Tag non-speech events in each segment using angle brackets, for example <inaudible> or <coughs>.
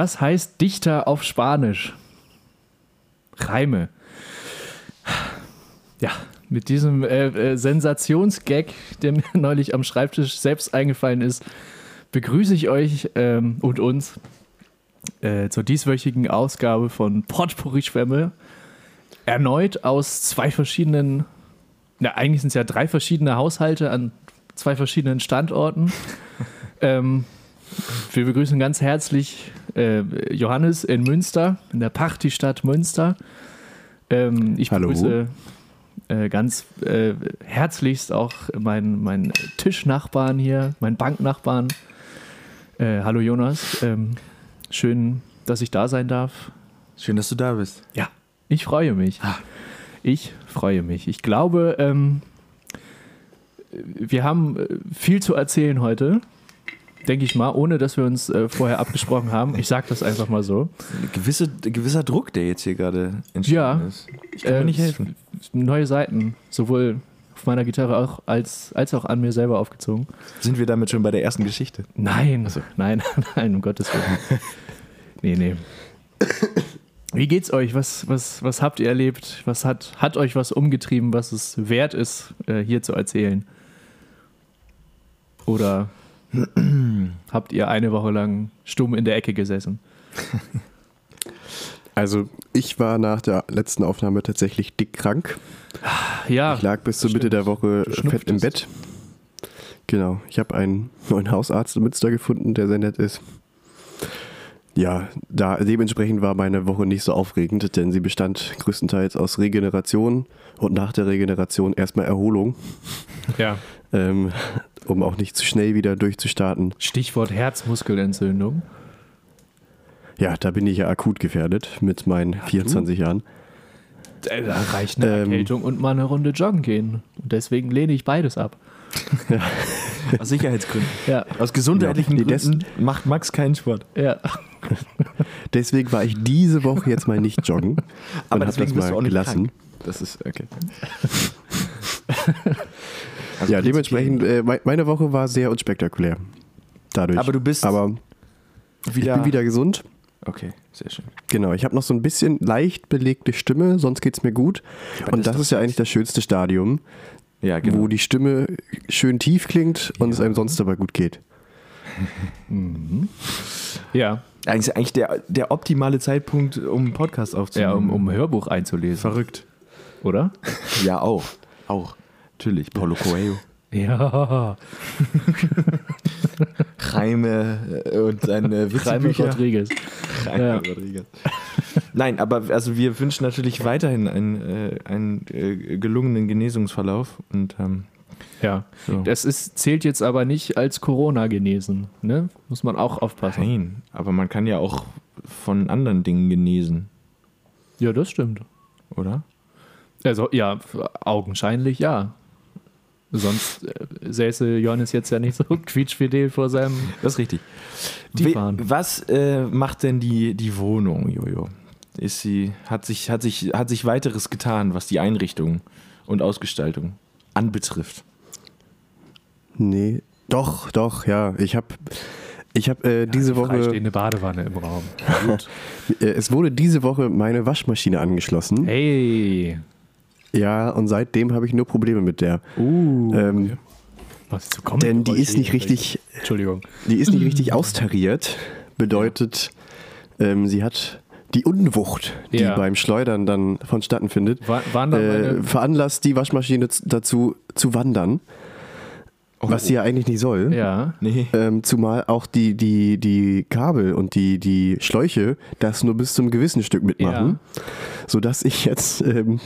Was heißt Dichter auf Spanisch? Reime. Ja, mit diesem äh, äh, Sensationsgag, der mir <laughs> neulich am Schreibtisch selbst eingefallen ist, begrüße ich euch ähm, und uns äh, zur dieswöchigen Ausgabe von Potpourri Schwämme. Erneut aus zwei verschiedenen, ja, eigentlich sind es ja drei verschiedene Haushalte an zwei verschiedenen Standorten. <laughs> ähm, wir begrüßen ganz herzlich äh, Johannes in Münster, in der Partystadt Münster. Ähm, ich Hallo. begrüße äh, ganz äh, herzlichst auch meinen mein Tischnachbarn hier, meinen Banknachbarn. Äh, hallo Jonas, ähm, schön, dass ich da sein darf. Schön, dass du da bist. Ja, ich freue mich. Ah. Ich freue mich. Ich glaube, ähm, wir haben äh, viel zu erzählen heute, denke ich mal, ohne dass wir uns äh, vorher abgesprochen haben. Ich sage das einfach mal so. Ein gewisse, gewisser Druck, der jetzt hier gerade entstanden Ja. ist. Ich kann mir nicht Äh, helfen. Neue Seiten, sowohl auf meiner Gitarre auch als, als auch an mir selber aufgezogen. Sind wir damit schon bei der ersten Geschichte? Nein, nein, <laughs> nein, um Gottes Willen. nee, nee. Wie geht's euch? Was, was, was habt ihr erlebt? Was hat, hat euch was umgetrieben, was es wert ist, äh, hier zu erzählen? Oder <clears throat> habt ihr eine Woche lang stumm in der Ecke gesessen? <laughs> Also ich war nach der letzten Aufnahme tatsächlich dick krank. Ja, Ich lag bis zur Mitte der Woche fett im. Bett. Genau. Ich habe einen neuen Hausarzt in Münster gefunden, der sehr nett ist. Ja, da dementsprechend war meine Woche nicht so aufregend, denn sie bestand größtenteils aus Regeneration und nach der Regeneration erstmal Erholung, ja. ähm, um auch nicht zu schnell wieder durchzustarten. Stichwort Herzmuskelentzündung. Ja, da bin ich ja akut gefährdet mit meinen 24 Jahren. Äh, Da reicht eine Ähm. Erkältung und mal eine Runde joggen gehen. Und deswegen lehne ich beides ab. Aus Sicherheitsgründen. Ja, Aus gesundheitlichen Ja, das- Gründen macht Max keinen Sport. ja. <laughs> Deswegen war ich diese Woche jetzt mal nicht joggen und Aber habe deswegen das bist du mal auch nicht gelassen. krank. Das ist okay. <laughs> ja, dementsprechend, äh, mei- meine Woche war sehr unspektakulär. Dadurch. Aber du bist Aber wieder. ich bin wieder gesund. Okay, sehr schön. Genau, ich habe noch so ein bisschen leicht belegte Stimme, sonst geht es mir gut. Aber Und das das ist ja eigentlich das schönste Stadium, Ja, genau. wo die Stimme schön tief klingt und es einem sonst dabei gut geht. <laughs> Ja, Eigentlich, eigentlich der, der optimale Zeitpunkt, um einen Podcast ja aufzunehmen. um, um ein Hörbuch einzulesen. Verrückt. Oder? <laughs> Ja, auch. Auch. Natürlich. Paulo Coelho. <laughs> Ja. <laughs> Reime äh, und seine Jaime Witzebücher. Rodriguez. Jaime Ja. Rodriguez. Nein, aber also wir wünschen natürlich weiterhin einen, äh, einen äh, gelungenen Genesungsverlauf und ähm, Ja. so. Das ist, zählt jetzt aber nicht als Corona genesen. Ne? Muss man auch aufpassen. Nein, aber man kann ja auch von anderen Dingen genesen, Ja, das stimmt. oder? Also, ja, augenscheinlich ja. Sonst äh, säße Johannes jetzt ja nicht so <laughs> quietschfidel vor seinem. Das ist richtig. Die We-. Was äh, macht denn die, die Wohnung, Jojo? Ist sie, hat sich, hat sich, hat sich weiteres getan, was die Einrichtung und Ausgestaltung anbetrifft? Nee, doch, doch, ja. Ich habe ich hab, äh, diese Die Woche, Freistehende Badewanne im Raum. <laughs> Gut. äh, es wurde diese Woche meine Waschmaschine angeschlossen. Hey. Ja, und seitdem habe ich nur Probleme mit der. Uh. Ähm, Was zu kommen? denn die ist nicht richtig, Entschuldigung. die ist nicht richtig austariert. Bedeutet, ähm, sie hat die Unwucht, die Ja. beim Schleudern dann vonstatten findet, War, waren da äh, veranlasst die Waschmaschine dazu zu wandern, was sie ja eigentlich nicht soll. ja. Nee. Ähm, zumal auch die, die, die Kabel und die, die Schläuche das nur bis zum gewissen Stück mitmachen. Sodass ich jetzt ähm,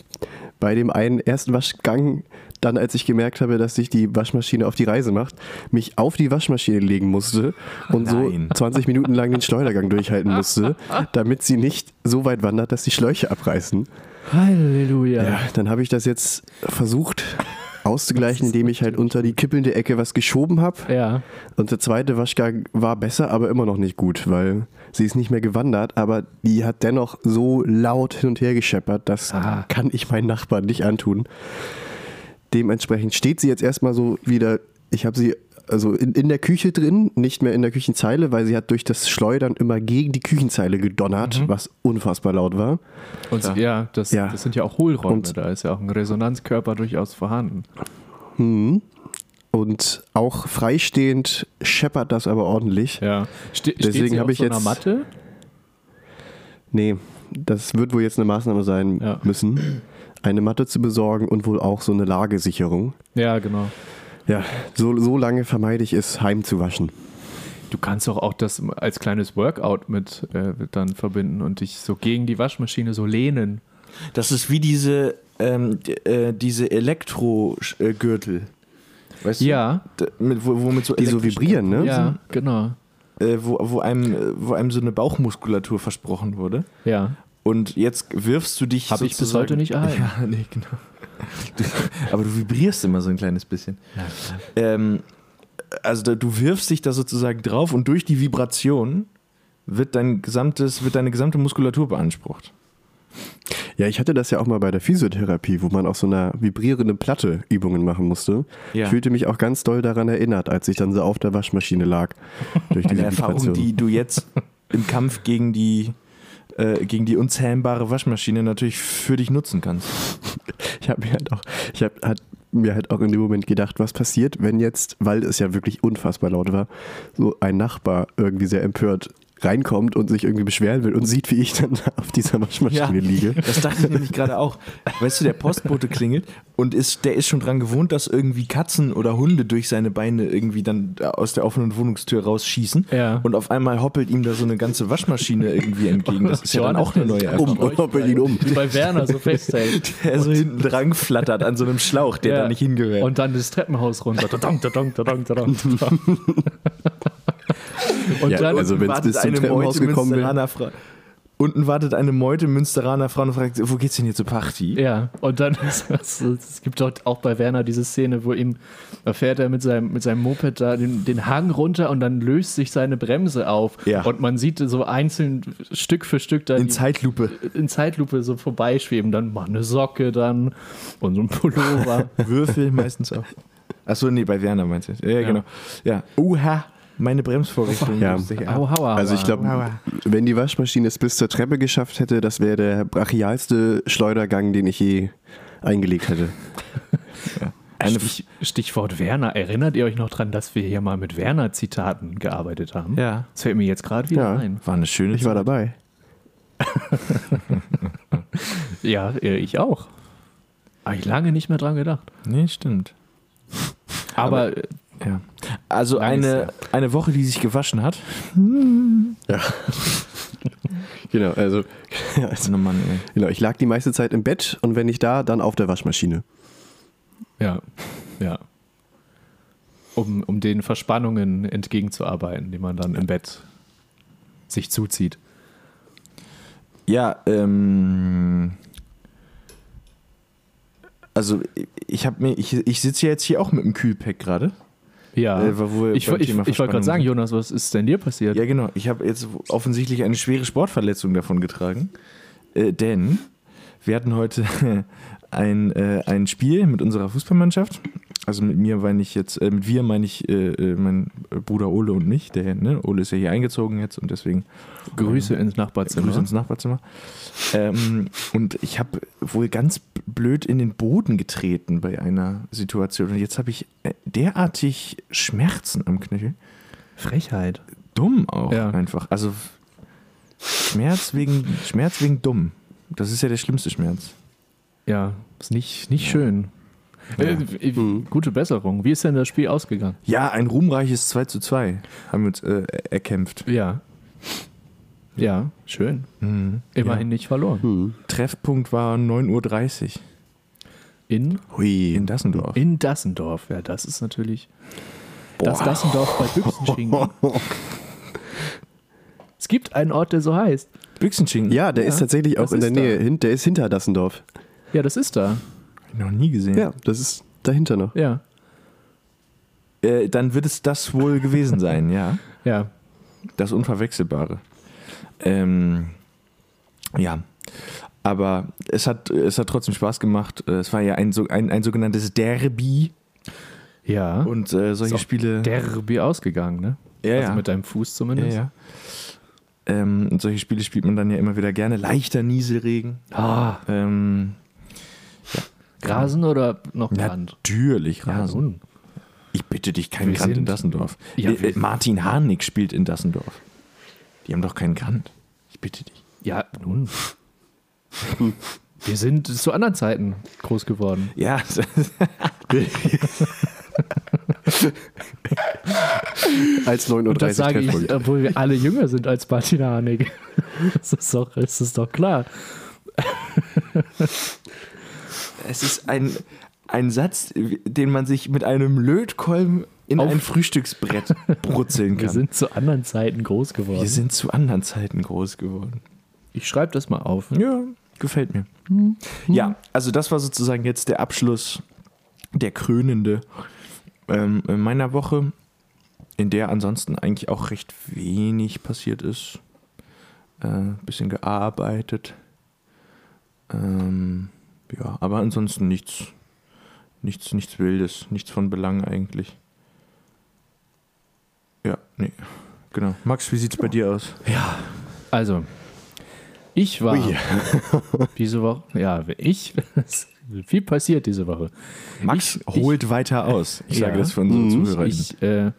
bei dem einen ersten Waschgang, dann als ich gemerkt habe, dass sich die Waschmaschine auf die Reise macht, mich auf die Waschmaschine legen musste und Nein. <laughs> so 20 Minuten lang den Schleudergang durchhalten musste, damit sie nicht so weit wandert, dass die Schläuche abreißen. Halleluja. Ja, dann habe ich das jetzt versucht auszugleichen, indem ich halt unter die kippelnde Ecke was geschoben habe. Ja. Und der zweite Waschgang war besser, aber immer noch nicht gut, weil sie ist nicht mehr gewandert, aber die hat dennoch so laut hin und her gescheppert, das Ah. kann ich meinen Nachbarn nicht antun. Dementsprechend steht sie jetzt erstmal so wieder, ich habe sie also in, in der Küche drin, nicht mehr in der Küchenzeile, weil sie hat durch das Schleudern immer gegen die Küchenzeile gedonnert, was unfassbar laut war. Und ja, Ja. das, Ja. das sind ja auch Hohlräume, Und- da ist ja auch ein Resonanzkörper durchaus vorhanden. Und auch freistehend scheppert das aber ordentlich. Ja. Ste Deswegen steht sie hab auf ich so einer jetzt- Matte? Nee, das wird wohl jetzt eine Maßnahme sein Ja. müssen, eine Matte zu besorgen und wohl auch so eine Lagesicherung. Ja, genau. Ja, so, so lange vermeide ich es, heimzuwaschen. Du kannst doch auch das als kleines Workout mit äh, dann verbinden und dich so gegen die Waschmaschine so lehnen. Das ist wie diese, ähm, äh, diese Elektro-Gürtel. Weißt Ja. du? Mit, wo, wo mit so Die so vibrieren, ne? Ja, genau. Äh, wo, wo, einem, äh, wo einem so eine Bauchmuskulatur versprochen wurde. Ja. Und jetzt wirfst du dich. Habe ich bis heute nicht erhalten. <laughs> Ja, nee, genau. Du, aber du vibrierst immer so ein kleines bisschen. Ähm, also da, du wirfst dich da sozusagen drauf und durch die Vibration wird dein gesamtes, wird deine gesamte Muskulatur beansprucht. Ja, ich hatte das ja auch mal bei der Physiotherapie, wo man auf so einer vibrierenden Platte Übungen machen musste. Ja. Ich fühlte mich auch ganz doll daran erinnert, als ich dann so auf der Waschmaschine lag. <laughs> Durch Eine diese Erfahrung, Vibration. die du jetzt im Kampf gegen die, äh, gegen die unzähmbare Waschmaschine natürlich für dich nutzen kannst. <laughs> Ich habe mir halt auch, ich habe hat mir halt auch in dem Moment gedacht, was passiert, wenn jetzt, weil es ja wirklich unfassbar laut war, so ein Nachbar irgendwie sehr empört reinkommt und sich irgendwie beschweren will und sieht, wie ich dann <laughs> auf dieser Waschmaschine liege. Das dachte ich nämlich gerade auch. Weißt du, der Postbote klingelt und ist, der ist schon dran gewohnt, dass irgendwie Katzen oder Hunde durch seine Beine irgendwie dann aus der offenen Wohnungstür rausschießen. Ja. Und auf einmal hoppelt ihm da so eine ganze Waschmaschine irgendwie entgegen. Das ist ja dann auch eine neue Um, Erfahrung. und hoppelt ihn um. Wie bei Werner so festhält. <laughs> Der so hinten dran flattert an so einem Schlauch, der Ja. da nicht hingehört. Und dann das Treppenhaus runter. Tadang, tadang, tadang, tadang. <laughs> Und Ja, dann, also wenn's wartet bis zum eine Treppenhaus Meute gekommen wäre. Münsteraner Frau. Unten wartet eine Meute Münsteraner Frau und fragt, wo geht's denn hier zur Party? ja, und dann <laughs> es, es gibt dort auch bei Werner diese Szene, wo ihm, da fährt er mit seinem, mit seinem Moped da den, den Hang runter und dann löst sich seine Bremse auf. Ja. Und man sieht so einzeln Stück für Stück da In die- Zeitlupe. in Zeitlupe so vorbeischweben. Dann mal eine Socke dann und so ein Pullover. <laughs> Würfel meistens auch. Achso, nee, bei Werner meinst du. Ja, Ja. genau. Ja. Uha, meine Bremsvorrichtung. Ja. musste ich Au, ab. hauer. Also ich glaube, wenn die Waschmaschine es bis zur Treppe geschafft hätte, das wäre der brachialste Schleudergang, den ich je eingelegt hätte. <laughs> Eine Stich, Stichwort Werner. Erinnert ihr euch noch dran, dass wir hier mal mit Werner-Zitaten gearbeitet haben? Ja. Das fällt mir jetzt gerade wieder Ja. ein. War eine schöne Ich war Zeit. dabei. <laughs> Ja, äh, ich auch. Habe ich lange nicht mehr dran gedacht. Nee, stimmt. Aber, äh, Ja. Also eine, eine Woche, die sich gewaschen hat. <laughs> Genau, also, <laughs> also Oh Mann, genau, ich lag die meiste Zeit im Bett und wenn nicht da, dann auf der Waschmaschine. ja, ja. Um, um den Verspannungen entgegenzuarbeiten, die man dann im Bett sich zuzieht. Ja, ähm. Also ich habe mir, ich, ich sitze ja jetzt hier auch mit dem Kühlpack gerade. Ja. Äh, wo wir ich ich, ich wollte gerade sagen. Jonas, was ist denn dir passiert? Ja, genau. Ich habe jetzt offensichtlich eine schwere Sportverletzung davon getragen. Äh, denn wir hatten heute <laughs> ein, äh, ein Spiel mit unserer Fußballmannschaft. Also mit mir meine ich jetzt, äh, mit wir meine ich äh, äh, mein Bruder Ole und mich. Der, ne? Ole ist ja hier eingezogen jetzt und deswegen Grüße ins Nachbarzimmer. Grüße ins Nachbarzimmer. Ähm, und ich habe wohl ganz blöd in den Boden getreten bei einer Situation. Und jetzt habe ich äh, derartig Schmerzen am Knöchel. Frechheit. Dumm auch Ja. einfach. Also Schmerz wegen, Schmerz wegen dumm. Das ist ja der schlimmste Schmerz. Ja, ist nicht, nicht schön. Äh, äh, Mhm. Gute Besserung. Wie ist denn das Spiel ausgegangen? Ja, ein ruhmreiches 2 zu 2 haben wir uns äh, erkämpft. Ja. Ja, schön. Mhm. Immerhin nicht verloren. Hm. Treffpunkt war 9.30 Uhr In, Hui. in Dassendorf. in Dassendorf. Ja, das ist natürlich. Das Dassendorf bei Büchsenschinken. <laughs> es gibt einen Ort, der so heißt. Büchsenschinken. Ja, der Ja, ist tatsächlich auch das in der da. Nähe. Hin, der ist hinter Dassendorf. Ja, das ist da. Hab ich noch nie gesehen. Ja, das ist dahinter noch. Ja. Äh, dann wird es das wohl gewesen sein, ja. <laughs> Ja. Das Unverwechselbare. Ähm, ja. Aber es hat, es hat trotzdem Spaß gemacht. Äh, Es war ja ein, so- ein, ein sogenanntes Derby. Ja. Und äh, solche Ist auch Spiele. Derby ausgegangen, ne? ja, also ja. mit deinem Fuß ja, zumindest. ja. Ähm, und solche Spiele spielt man dann ja immer wieder gerne. Leichter Nieselregen. Ah, Ähm, Grasen oder noch Brand? natürlich, Rasen. Ich bitte dich, kein Wir Grand in Dassendorf. Ja, äh, äh, Martin Harnik spielt in Dassendorf. Die haben doch keinen Grand. Ich bitte dich. Ja, nun. Wir sind zu anderen Zeiten groß geworden. Ja, <laughs> Als Und das 39 sage ich, obwohl wir alle jünger sind als Martin Harnik. <laughs> Das ist doch, das ist doch klar. Es ist ein, ein Satz, den man sich mit einem Lötkolben in Auf- ein Frühstücksbrett brutzeln <laughs> Wir kann. sind zu anderen Zeiten groß geworden. Wir sind zu anderen Zeiten groß geworden. ich schreibe das mal auf. Ja, gefällt mir. Ja, also das war sozusagen jetzt der Abschluss, der krönende ähm, in meiner Woche, in der ansonsten eigentlich auch recht wenig passiert ist. Äh, bisschen gearbeitet. Ähm, ja, aber ansonsten nichts, nichts, nichts Wildes, nichts von Belang eigentlich. Ja, nee, genau. Max, wie sieht's bei dir aus? Also, ich war Ui. <laughs> diese Woche, ja, ich, <laughs> viel passiert diese Woche. Max Ich- holt weiter aus. Ich Ja. sage das für unsere Mhm. Zuhörer. Ich, äh,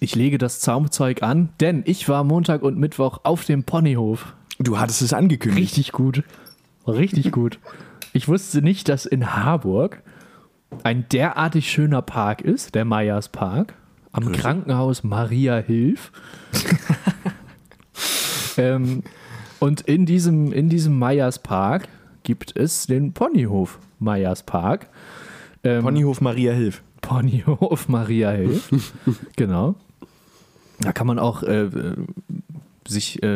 ich lege das Zaumzeug an, denn ich war Montag und Mittwoch auf dem Ponyhof. Du hattest es angekündigt. Richtig gut. Richtig <laughs> gut. Ich wusste nicht, dass in Harburg ein derartig schöner Park ist, der Meyers Park, am Krankenhaus Maria Hilf. ähm, und in diesem, in diesem Meyers Park gibt es den Ponyhof Meyers Park. Ähm, Ponyhof Maria Hilf. Ponyhof Maria Hilf. <laughs> genau. Da kann man auch äh, sich äh,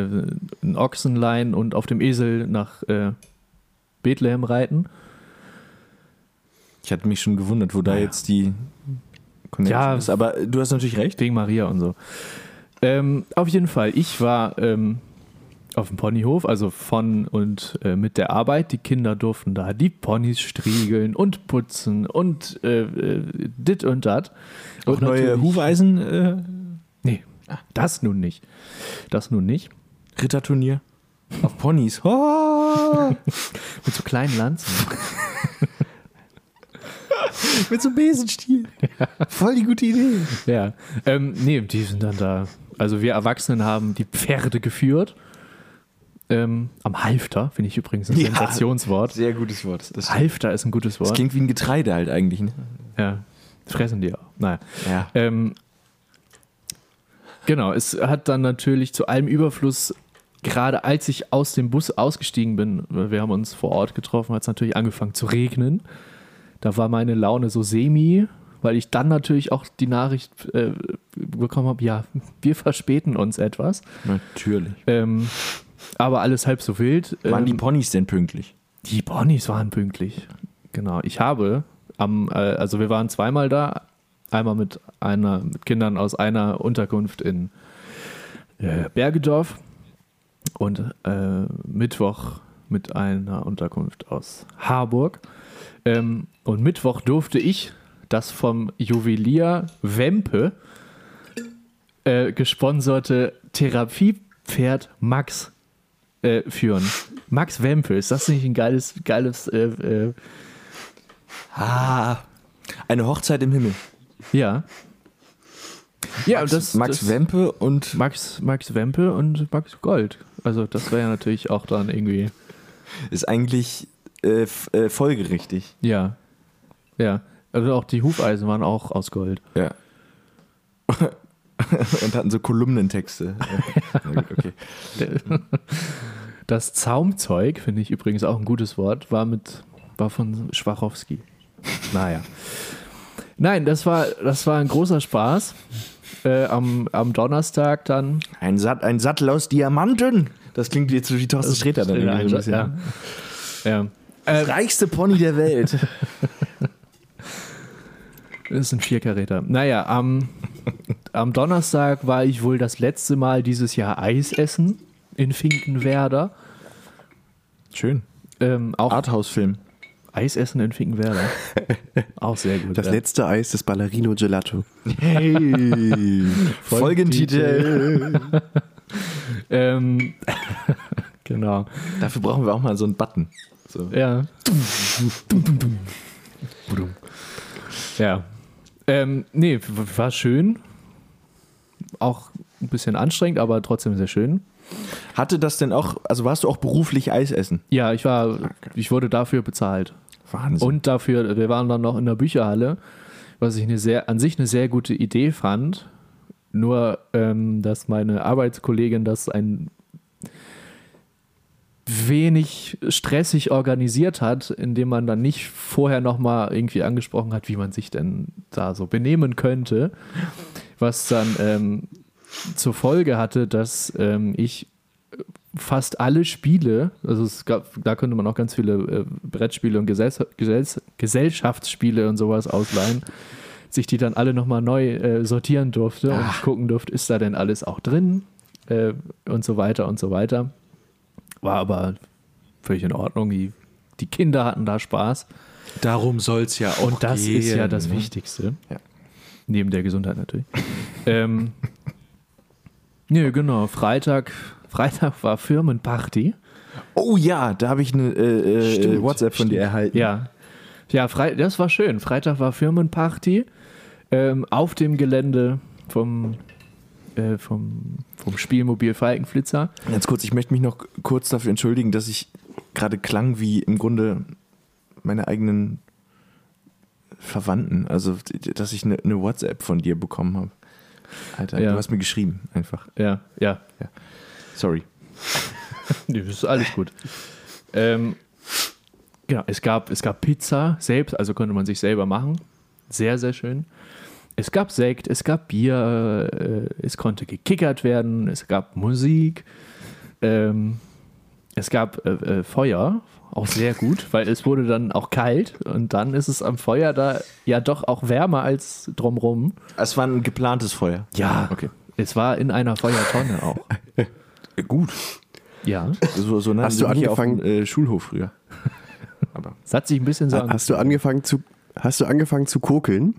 einen Ochsen leihen und auf dem Esel nach äh, Bethlehem reiten. Ich hatte mich schon gewundert, wo da Naja. jetzt die Connection Ja. ist. Aber du hast natürlich recht. Wegen Maria und so. Ähm, auf jeden Fall, ich war ähm, auf dem Ponyhof, also von und äh, mit der Arbeit. Die Kinder durften da die Ponys striegeln und putzen und äh, äh, dit und dat. Auch Und neue natürlich- Hufeisen, äh, Nee, das nun nicht. Das nun nicht. Ritterturnier. Auf Ponys. Oh, <laughs> Mit so kleinen Lanzen. <laughs> mit so Besenstiel. Voll die gute Idee. ja. Ähm, nee, die sind dann da. Also wir Erwachsenen haben die Pferde geführt. Ähm, am Halfter, finde ich übrigens ein Ja. Sensationswort. Sehr gutes Wort. Das, Halfter ist ein gutes das Wort. klingt wie ein Getreide halt eigentlich. Ne? Ja, fressen die auch. Naja. Ja. Ähm, genau, es hat dann natürlich zu allem Überfluss, gerade als ich aus dem Bus ausgestiegen bin, wir haben uns vor Ort getroffen, hat es natürlich angefangen zu regnen. Da war meine Laune so semi, weil ich dann natürlich auch die Nachricht äh, bekommen habe, ja, wir verspäten uns etwas. Natürlich. Ähm, aber alles halb so wild. Waren die Ähm, Ponys denn pünktlich? die Ponys waren pünktlich. Genau. Ich habe am, äh, also wir waren zweimal da. Einmal mit einer, mit Kindern aus einer Unterkunft in äh, Bergedorf und äh, Mittwoch mit einer Unterkunft aus Harburg. Ähm, und Mittwoch durfte ich das vom Juwelier Wempe äh, gesponserte Therapiepferd Max äh, führen. Max Wempe, ist das nicht ein geiles, geiles, äh, äh, Ah, eine Hochzeit im Himmel. ja. Ja, Max, das, Max das, Wempe und Max, Max Wempe und Max Gold. Also das wäre ja natürlich auch dann irgendwie, ist eigentlich äh, äh, folgerichtig. ja. Ja. Also auch die Hufeisen waren auch aus Gold. Ja. <laughs> und hatten so Kolumnentexte. Okay. Das Zaumzeug, finde ich übrigens auch ein gutes Wort, war mit, war von Schwachowski. Naja. Nein, das war, das war ein großer Spaß. Äh, am, am Donnerstag dann. Ein, Sat ein Sattel aus Diamanten. Das klingt jetzt wie Thorsten Sträter dann bisschen. ja. ja. Das reichste Pony der Welt. <laughs> Das ist ein Vierkaräter. Naja, am, am Donnerstag war ich wohl das letzte Mal dieses Jahr Eis essen in Finkenwerder. Schön. Ähm, auch Arthouse-Film. Eisessen in Finkenwerder. <laughs> Auch sehr gut. Das ja. letzte Eis des Ballerino Gelato. Hey, <laughs> Folgentitel. <laughs> Ähm, genau. Dafür brauchen wir auch mal so einen Button. So. Ja. Ja. Ähm, nee, war schön. Auch ein bisschen anstrengend, aber trotzdem sehr schön. Hatte das denn auch, also warst du auch beruflich Eis essen? Ja, ich war, ich wurde dafür bezahlt. Wahnsinn. Und dafür, wir waren dann noch in der Bücherhalle, was ich eine sehr, an sich eine sehr gute Idee fand. Nur, ähm, dass meine Arbeitskollegin das ein wenig stressig organisiert hat, indem man dann nicht vorher nochmal irgendwie angesprochen hat, wie man sich denn da so benehmen könnte. Was dann ähm, zur Folge hatte, dass ähm, ich fast alle Spiele, also es gab, da könnte man auch ganz viele äh, Brettspiele und Gesell Gesell Gesellschaftsspiele und sowas ausleihen, sich die dann alle nochmal neu äh, sortieren durfte und gucken durfte, ist da denn alles auch drin äh, und so weiter und so weiter. War aber völlig in Ordnung. Die, die Kinder hatten da Spaß. Darum soll es ja auch Und das gehen, ist ja das ne? Wichtigste. Ja. Neben der Gesundheit natürlich. ähm, <laughs> nö, genau. Freitag, Freitag war Firmenparty. Oh ja, da habe ich eine äh, äh, Stimmt, WhatsApp von dir erhalten. Ja. Ja, Fre das war schön. Freitag war Firmenparty ähm, auf dem Gelände vom, äh, vom, vom Spielmobil Falkenflitzer. Ganz kurz, ich möchte mich noch kurz dafür entschuldigen, dass ich gerade klang wie im Grunde meine eigenen Verwandten. Also, dass ich eine, eine WhatsApp von dir bekommen habe. Alter, Ja. du hast mir geschrieben, einfach. Ja, ja. Sorry. <laughs> Nee, das ist alles gut. ähm, genau, es gab, es gab Pizza selbst, also konnte man sich selber machen. Sehr, sehr schön. Es gab Sekt, es gab Bier, äh, es konnte gekickert werden, es gab Musik, ähm, es gab äh, äh, Feuer, auch sehr gut, weil es wurde dann auch kalt und dann ist es am Feuer da ja doch auch wärmer als drumrum. Es war ein geplantes Feuer. Ja, Okay. es war in einer Feuertonne auch. <laughs> Äh, Gut. Ja, So, so nannten Hast du angefangen- auf dem äh, Schulhof früher. <laughs> Aber es hat sich ein bisschen so Hast du angefangen zu, hast du angefangen zu kokeln?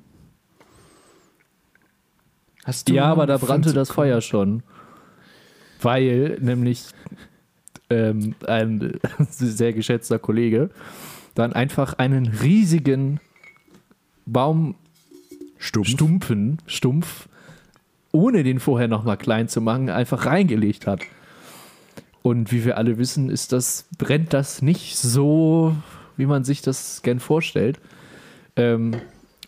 hast Ja, aber da angefangen brannte das Feuer schon. Weil nämlich ähm, ein <laughs> sehr geschätzter Kollege dann einfach einen riesigen Baum Stumpfen, Stumpf, ohne den vorher nochmal klein zu machen, einfach reingelegt hat. Und wie wir alle wissen, ist das, brennt das nicht so, wie man sich das gern vorstellt. Ähm,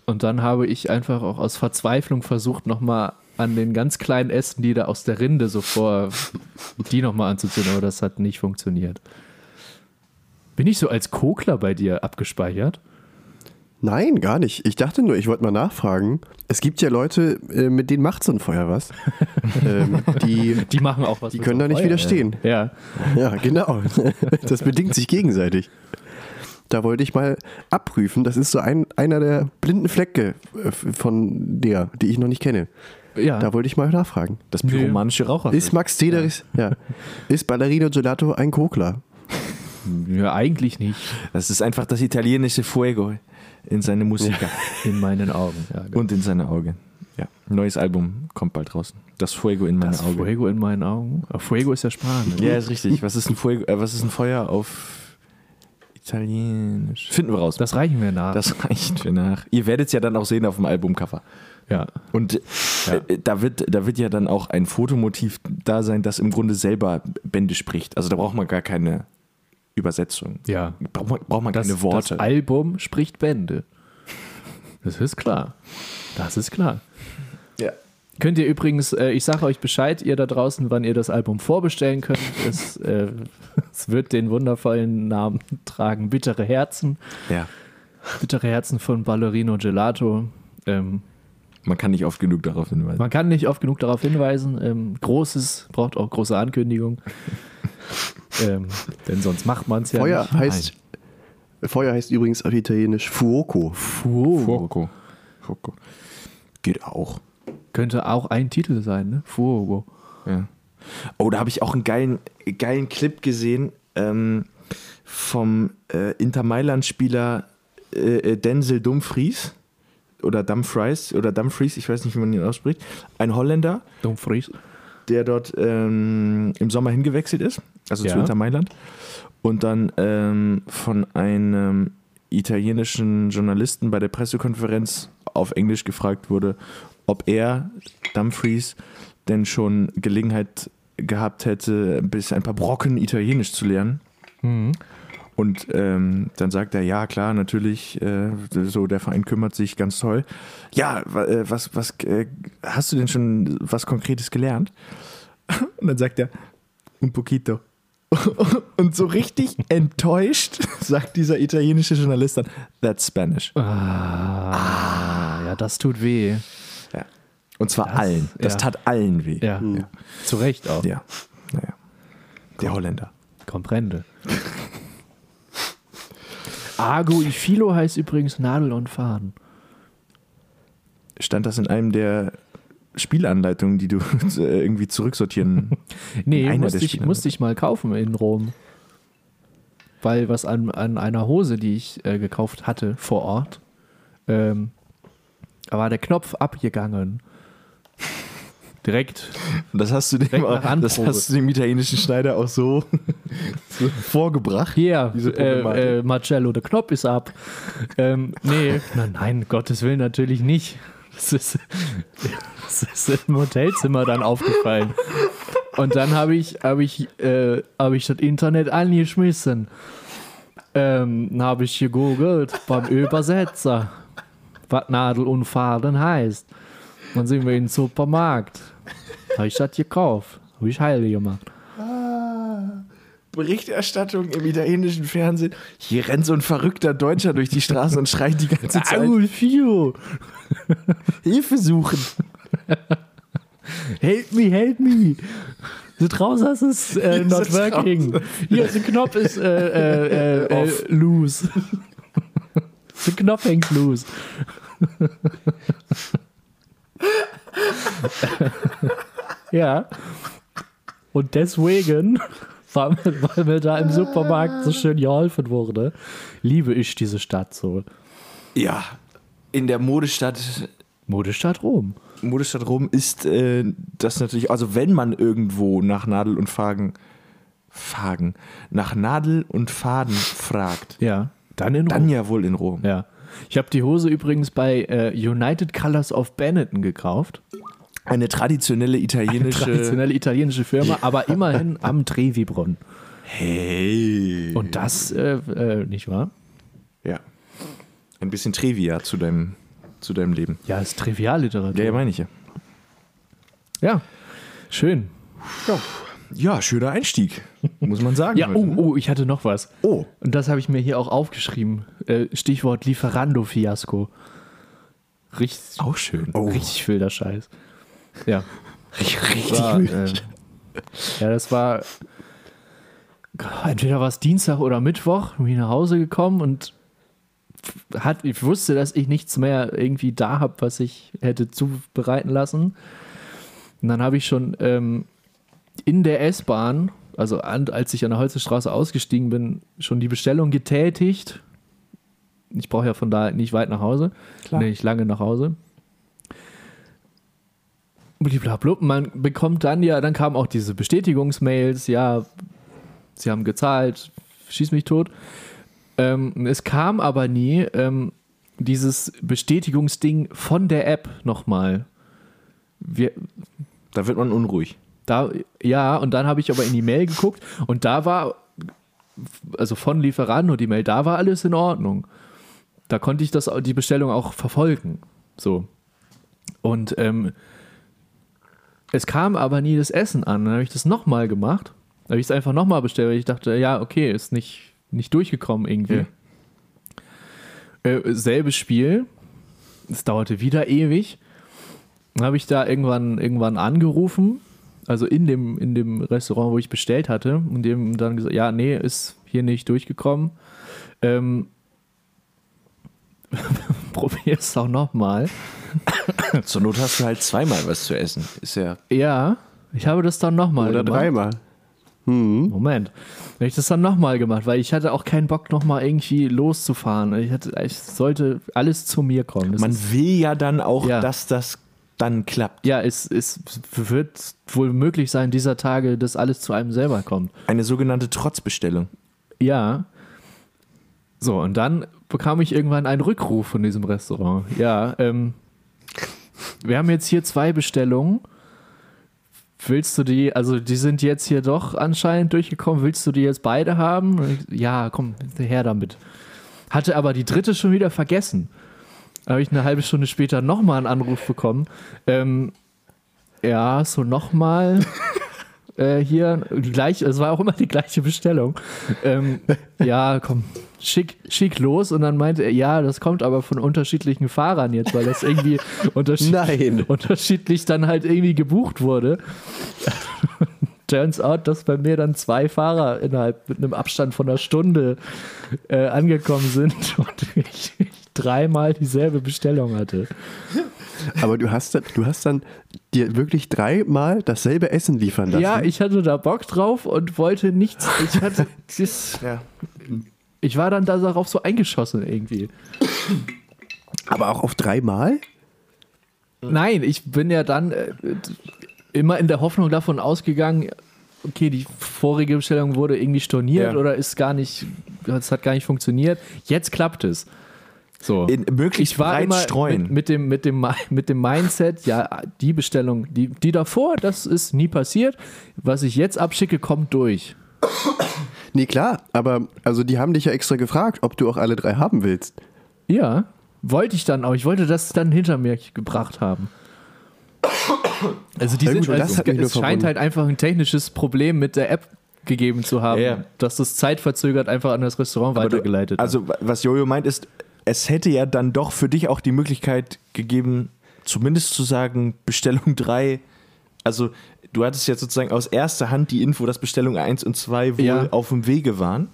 und dann habe ich einfach auch aus Verzweiflung versucht, nochmal an den ganz kleinen Ästen, die da aus der Rinde so vor, die nochmal anzuzünden, aber das hat nicht funktioniert. Bin ich so als Kokler bei dir abgespeichert? Nein, gar nicht. Ich dachte nur, ich wollte mal nachfragen. Es gibt ja Leute, äh, mit denen macht so ein Feuer was. <laughs> ähm, die, Die machen auch was. die können so da nicht Feuer, widerstehen. Ja. Ja, genau. <laughs> Das bedingt sich gegenseitig. Da wollte ich mal abprüfen. Das ist so ein, einer der blinden Flecke äh, von der, die ich noch nicht kenne. ja. Da wollte ich mal nachfragen. Das pyromanische Raucher. Ist Max Tederis, ja. Ist Ballerino Gelato ein Kokler? ja, eigentlich nicht. Das ist einfach das italienische Fuego in seine Musik <laughs> In meinen Augen. Ja, und in seine Augen. Ja. Neues Album kommt bald draußen. Das Fuego in meine das Augen. Fuego in meinen Augen. Aber Fuego ist ja Spanisch. Ja, ist richtig. Was ist ein Fuego? Äh, was ist ein Feuer auf Italienisch? Finden wir raus. Das reichen wir nach. Das reicht für nach. Ihr werdet es ja dann auch sehen auf dem Albumcover. ja. Und äh, da, wird, da wird ja dann auch ein Fotomotiv da sein, das im Grunde selber Bände spricht. Also da braucht man gar keine Übersetzung. Ja. Braucht man, braucht man Das, keine Worte. das Album spricht Bände. Das ist klar. Das ist klar. ja. Könnt ihr übrigens, äh, ich sage euch Bescheid, ihr da draußen, wann ihr das Album vorbestellen könnt. Es, äh, <laughs> es wird den wundervollen Namen tragen: Bittere Herzen. ja. Bittere Herzen von Ballerino Gelato. Ähm, Man kann nicht oft genug darauf hinweisen. man kann nicht oft genug darauf hinweisen. Ähm, Großes braucht auch große Ankündigung. <laughs> ähm, denn sonst macht man es ja Feuer nicht. heißt Feuer heißt übrigens auf Italienisch Fuoco. Fuoco. Fuoco. Fuoco. Geht auch. Könnte auch ein Titel sein, ne? Fuoco. Ja. Oh, da habe ich auch einen geilen, geilen Clip gesehen. Ähm, vom äh, Inter Mailand-Spieler äh, äh, Denzel Dumfries oder Dumfries oder Dumfries, ich weiß nicht, wie man ihn ausspricht, ein Holländer, Dumfries. der dort ähm, im Sommer hingewechselt ist, also Ja. zu Inter Mailand, und dann ähm, von einem italienischen Journalisten bei der Pressekonferenz auf Englisch gefragt wurde, ob er, Dumfries, denn schon Gelegenheit gehabt hätte, bis ein paar Brocken Italienisch zu lernen. Mhm. Und ähm, dann sagt er, ja klar, natürlich, äh, so der Verein kümmert sich ganz toll. Ja, äh, was, was äh, hast du denn schon was Konkretes gelernt? <laughs> Und dann sagt er, un poquito. <laughs> Und so richtig enttäuscht <laughs> sagt dieser italienische Journalist dann, that's Spanish. Ah, ja, das tut weh. Ja. Und zwar Das- allen. Das ja. tat allen weh. Ja, Ja. zu Recht auch. ja. Naja. Der Holländer. Comprende. Argo y Filo heißt übrigens Nadel und Faden. Stand das in einem der Spielanleitungen, die du <laughs> irgendwie zurücksortieren <laughs> Nee, musste ich, musste ich mal kaufen in Rom. Weil was an, an einer Hose, die ich äh, gekauft hatte vor Ort, ähm, da war der Knopf abgegangen. Direkt. Das hast du dem, das hast du dem italienischen Schneider auch so, <laughs> vorgebracht. Hier, Diese äh, äh, Marcello, der Knopf ist ab. ähm, nee, <laughs> nein, nein, Gottes Willen natürlich nicht. Das ist, das ist im Hotelzimmer dann aufgefallen. Und dann habe ich, hab ich, äh, hab ich das Internet angeschmissen. Ähm, dann habe ich gegoogelt beim Übersetzer, was Nadel und Faden heißt. Dann sind wir in den Supermarkt. <laughs> Habe ich das gekauft. Habe ich heil gemacht. Berichterstattung im italienischen Fernsehen. Hier rennt so ein verrückter Deutscher durch die Straße und schreit die ganze <laughs> Zeit. Fio. <laughs> Hilfe suchen. Help me, help me. The trousers is uh, not working. Hier, the Knopf ist äh, äh, äh, äh, loose. the Knopf hängt loose. <laughs> ja. Und deswegen, weil, weil mir da im Supermarkt so schön geholfen wurde, liebe ich diese Stadt so. Ja, in der Modestadt, Modestadt Rom. Modestadt Rom ist äh, das natürlich, also wenn man irgendwo nach Nadel und Faden, Faden, nach Nadel und Faden fragt, Ja. Dann in Rom. dann ja wohl in Rom. Ja. Ich habe die Hose übrigens bei äh, United Colors of Benetton gekauft. Eine traditionelle italienische. Traditionelle italienische Firma, aber immerhin am Trevi-Brunnen. Hey. Und das, äh, äh, nicht wahr? Ja. Ein bisschen Trivia zu deinem, zu deinem Leben. Ja, ist Trivialliteratur. Ja, ja, meine ich ja. Ja. Schön. Ja, schöner Einstieg, muss man sagen. <laughs> Ja, heute, oh, ne? oh, ich hatte noch was. oh. Und das habe ich mir hier auch aufgeschrieben. Äh, Stichwort Lieferando-Fiasko. Richtig, Auch schön. richtig wilder Scheiß. Ja. <laughs> richtig war, wild. äh, ja, das war entweder war es Dienstag oder Mittwoch, bin ich nach Hause gekommen und hat, ich wusste, dass ich nichts mehr irgendwie da habe, was ich hätte zubereiten lassen. Und dann habe ich schon ähm, in der S-Bahn, also an, als ich an der Holzestraße ausgestiegen bin, schon die Bestellung getätigt. Ich brauche ja von da nicht weit nach Hause, Klar. nicht lange nach Hause. Bliblablub. Man bekommt dann ja, dann kamen auch diese Bestätigungsmails, ja, sie haben gezahlt, schieß mich tot. Ähm, es kam aber nie ähm, dieses Bestätigungsding von der App nochmal. Wir, Da wird man unruhig. Da, ja, und dann habe ich aber in die Mail geguckt und da war, also von Lieferando die Mail, da war alles in Ordnung. Da konnte ich das, die Bestellung auch verfolgen. So. Und ähm, es kam aber nie das Essen an. Dann habe ich das nochmal gemacht. Dann habe ich es einfach nochmal bestellt, weil ich dachte, ja, okay, ist nicht, nicht durchgekommen irgendwie. Äh, selbes Spiel. Es dauerte wieder ewig. Dann habe ich da irgendwann, irgendwann angerufen, also in dem, in dem Restaurant, wo ich bestellt hatte, und dem dann gesagt, ja, nee, ist hier nicht durchgekommen. Ähm, <laughs> Probier es auch nochmal. <coughs> Zur Not hast du halt zweimal was zu essen. Ist ja. Ja, ich habe das dann nochmal Oder gemacht. dreimal. Hm. Moment. Wenn ich das dann nochmal gemacht, weil ich hatte auch keinen Bock, nochmal irgendwie loszufahren. Ich, hatte, ich sollte alles zu mir kommen. Das Man ist, will ja dann auch, Ja. dass das dann klappt. ja, es, es wird wohl möglich sein, dieser Tage, dass alles zu einem selber kommt. Eine sogenannte Trotzbestellung. Ja. So, und dann bekam ich irgendwann einen Rückruf von diesem Restaurant. Ja, ähm, wir haben jetzt hier zwei Bestellungen. Willst du die, also die sind jetzt hier doch anscheinend durchgekommen, willst du die jetzt beide haben? Ja, komm, her damit. Hatte aber die dritte schon wieder vergessen. Habe ich eine halbe Stunde später nochmal einen Anruf bekommen. Ähm, ja, so nochmal <laughs> äh, hier, die gleiche, es war auch immer die gleiche Bestellung. Ähm, ja, komm, schick, schick los. Und dann meinte er, ja, das kommt aber von unterschiedlichen Fahrern jetzt, weil das irgendwie <laughs> unterschied Nein. unterschiedlich dann halt irgendwie gebucht wurde. <laughs> Turns out, dass bei mir dann zwei Fahrer innerhalb mit einem Abstand von einer Stunde äh, angekommen sind und ich dreimal dieselbe Bestellung hatte. Aber du hast, dann- du hast dann dir wirklich dreimal dasselbe Essen liefern lassen. Ja, ich hatte da Bock drauf und wollte nichts. Ich hatte das, <laughs> Ja. ich war dann da darauf so eingeschossen irgendwie. aber auch auf dreimal? Nein, ich bin ja dann äh, immer in der Hoffnung davon ausgegangen, okay, die vorige Bestellung wurde irgendwie storniert Ja. oder ist gar nicht, es hat gar nicht funktioniert. Jetzt klappt es. So. In, möglichst ich war breit immer streuen. mit, mit, dem, mit, dem, Mi- mit dem Mindset, ja, die Bestellung, die, die davor, das ist nie passiert. Was ich jetzt abschicke, kommt durch. Nee, klar, aber also die haben dich ja extra gefragt, ob du auch alle drei haben willst. Ja, wollte ich dann auch. Ich wollte das dann hinter mir gebracht haben. Also die Ja sind, gut, das also es scheint halt einfach ein technisches Problem mit der App gegeben zu haben, Ja, ja. dass das zeitverzögert einfach an das Restaurant Aber du- weitergeleitet hat. Also, wa- was Jojo meint, ist, es hätte ja dann doch für dich auch die Möglichkeit gegeben, zumindest zu sagen, <laughs> Bestellung 3. Also, du hattest jetzt sozusagen aus erster Hand die Info, dass Bestellung 1 und 2 wohl Ja. auf dem Wege waren.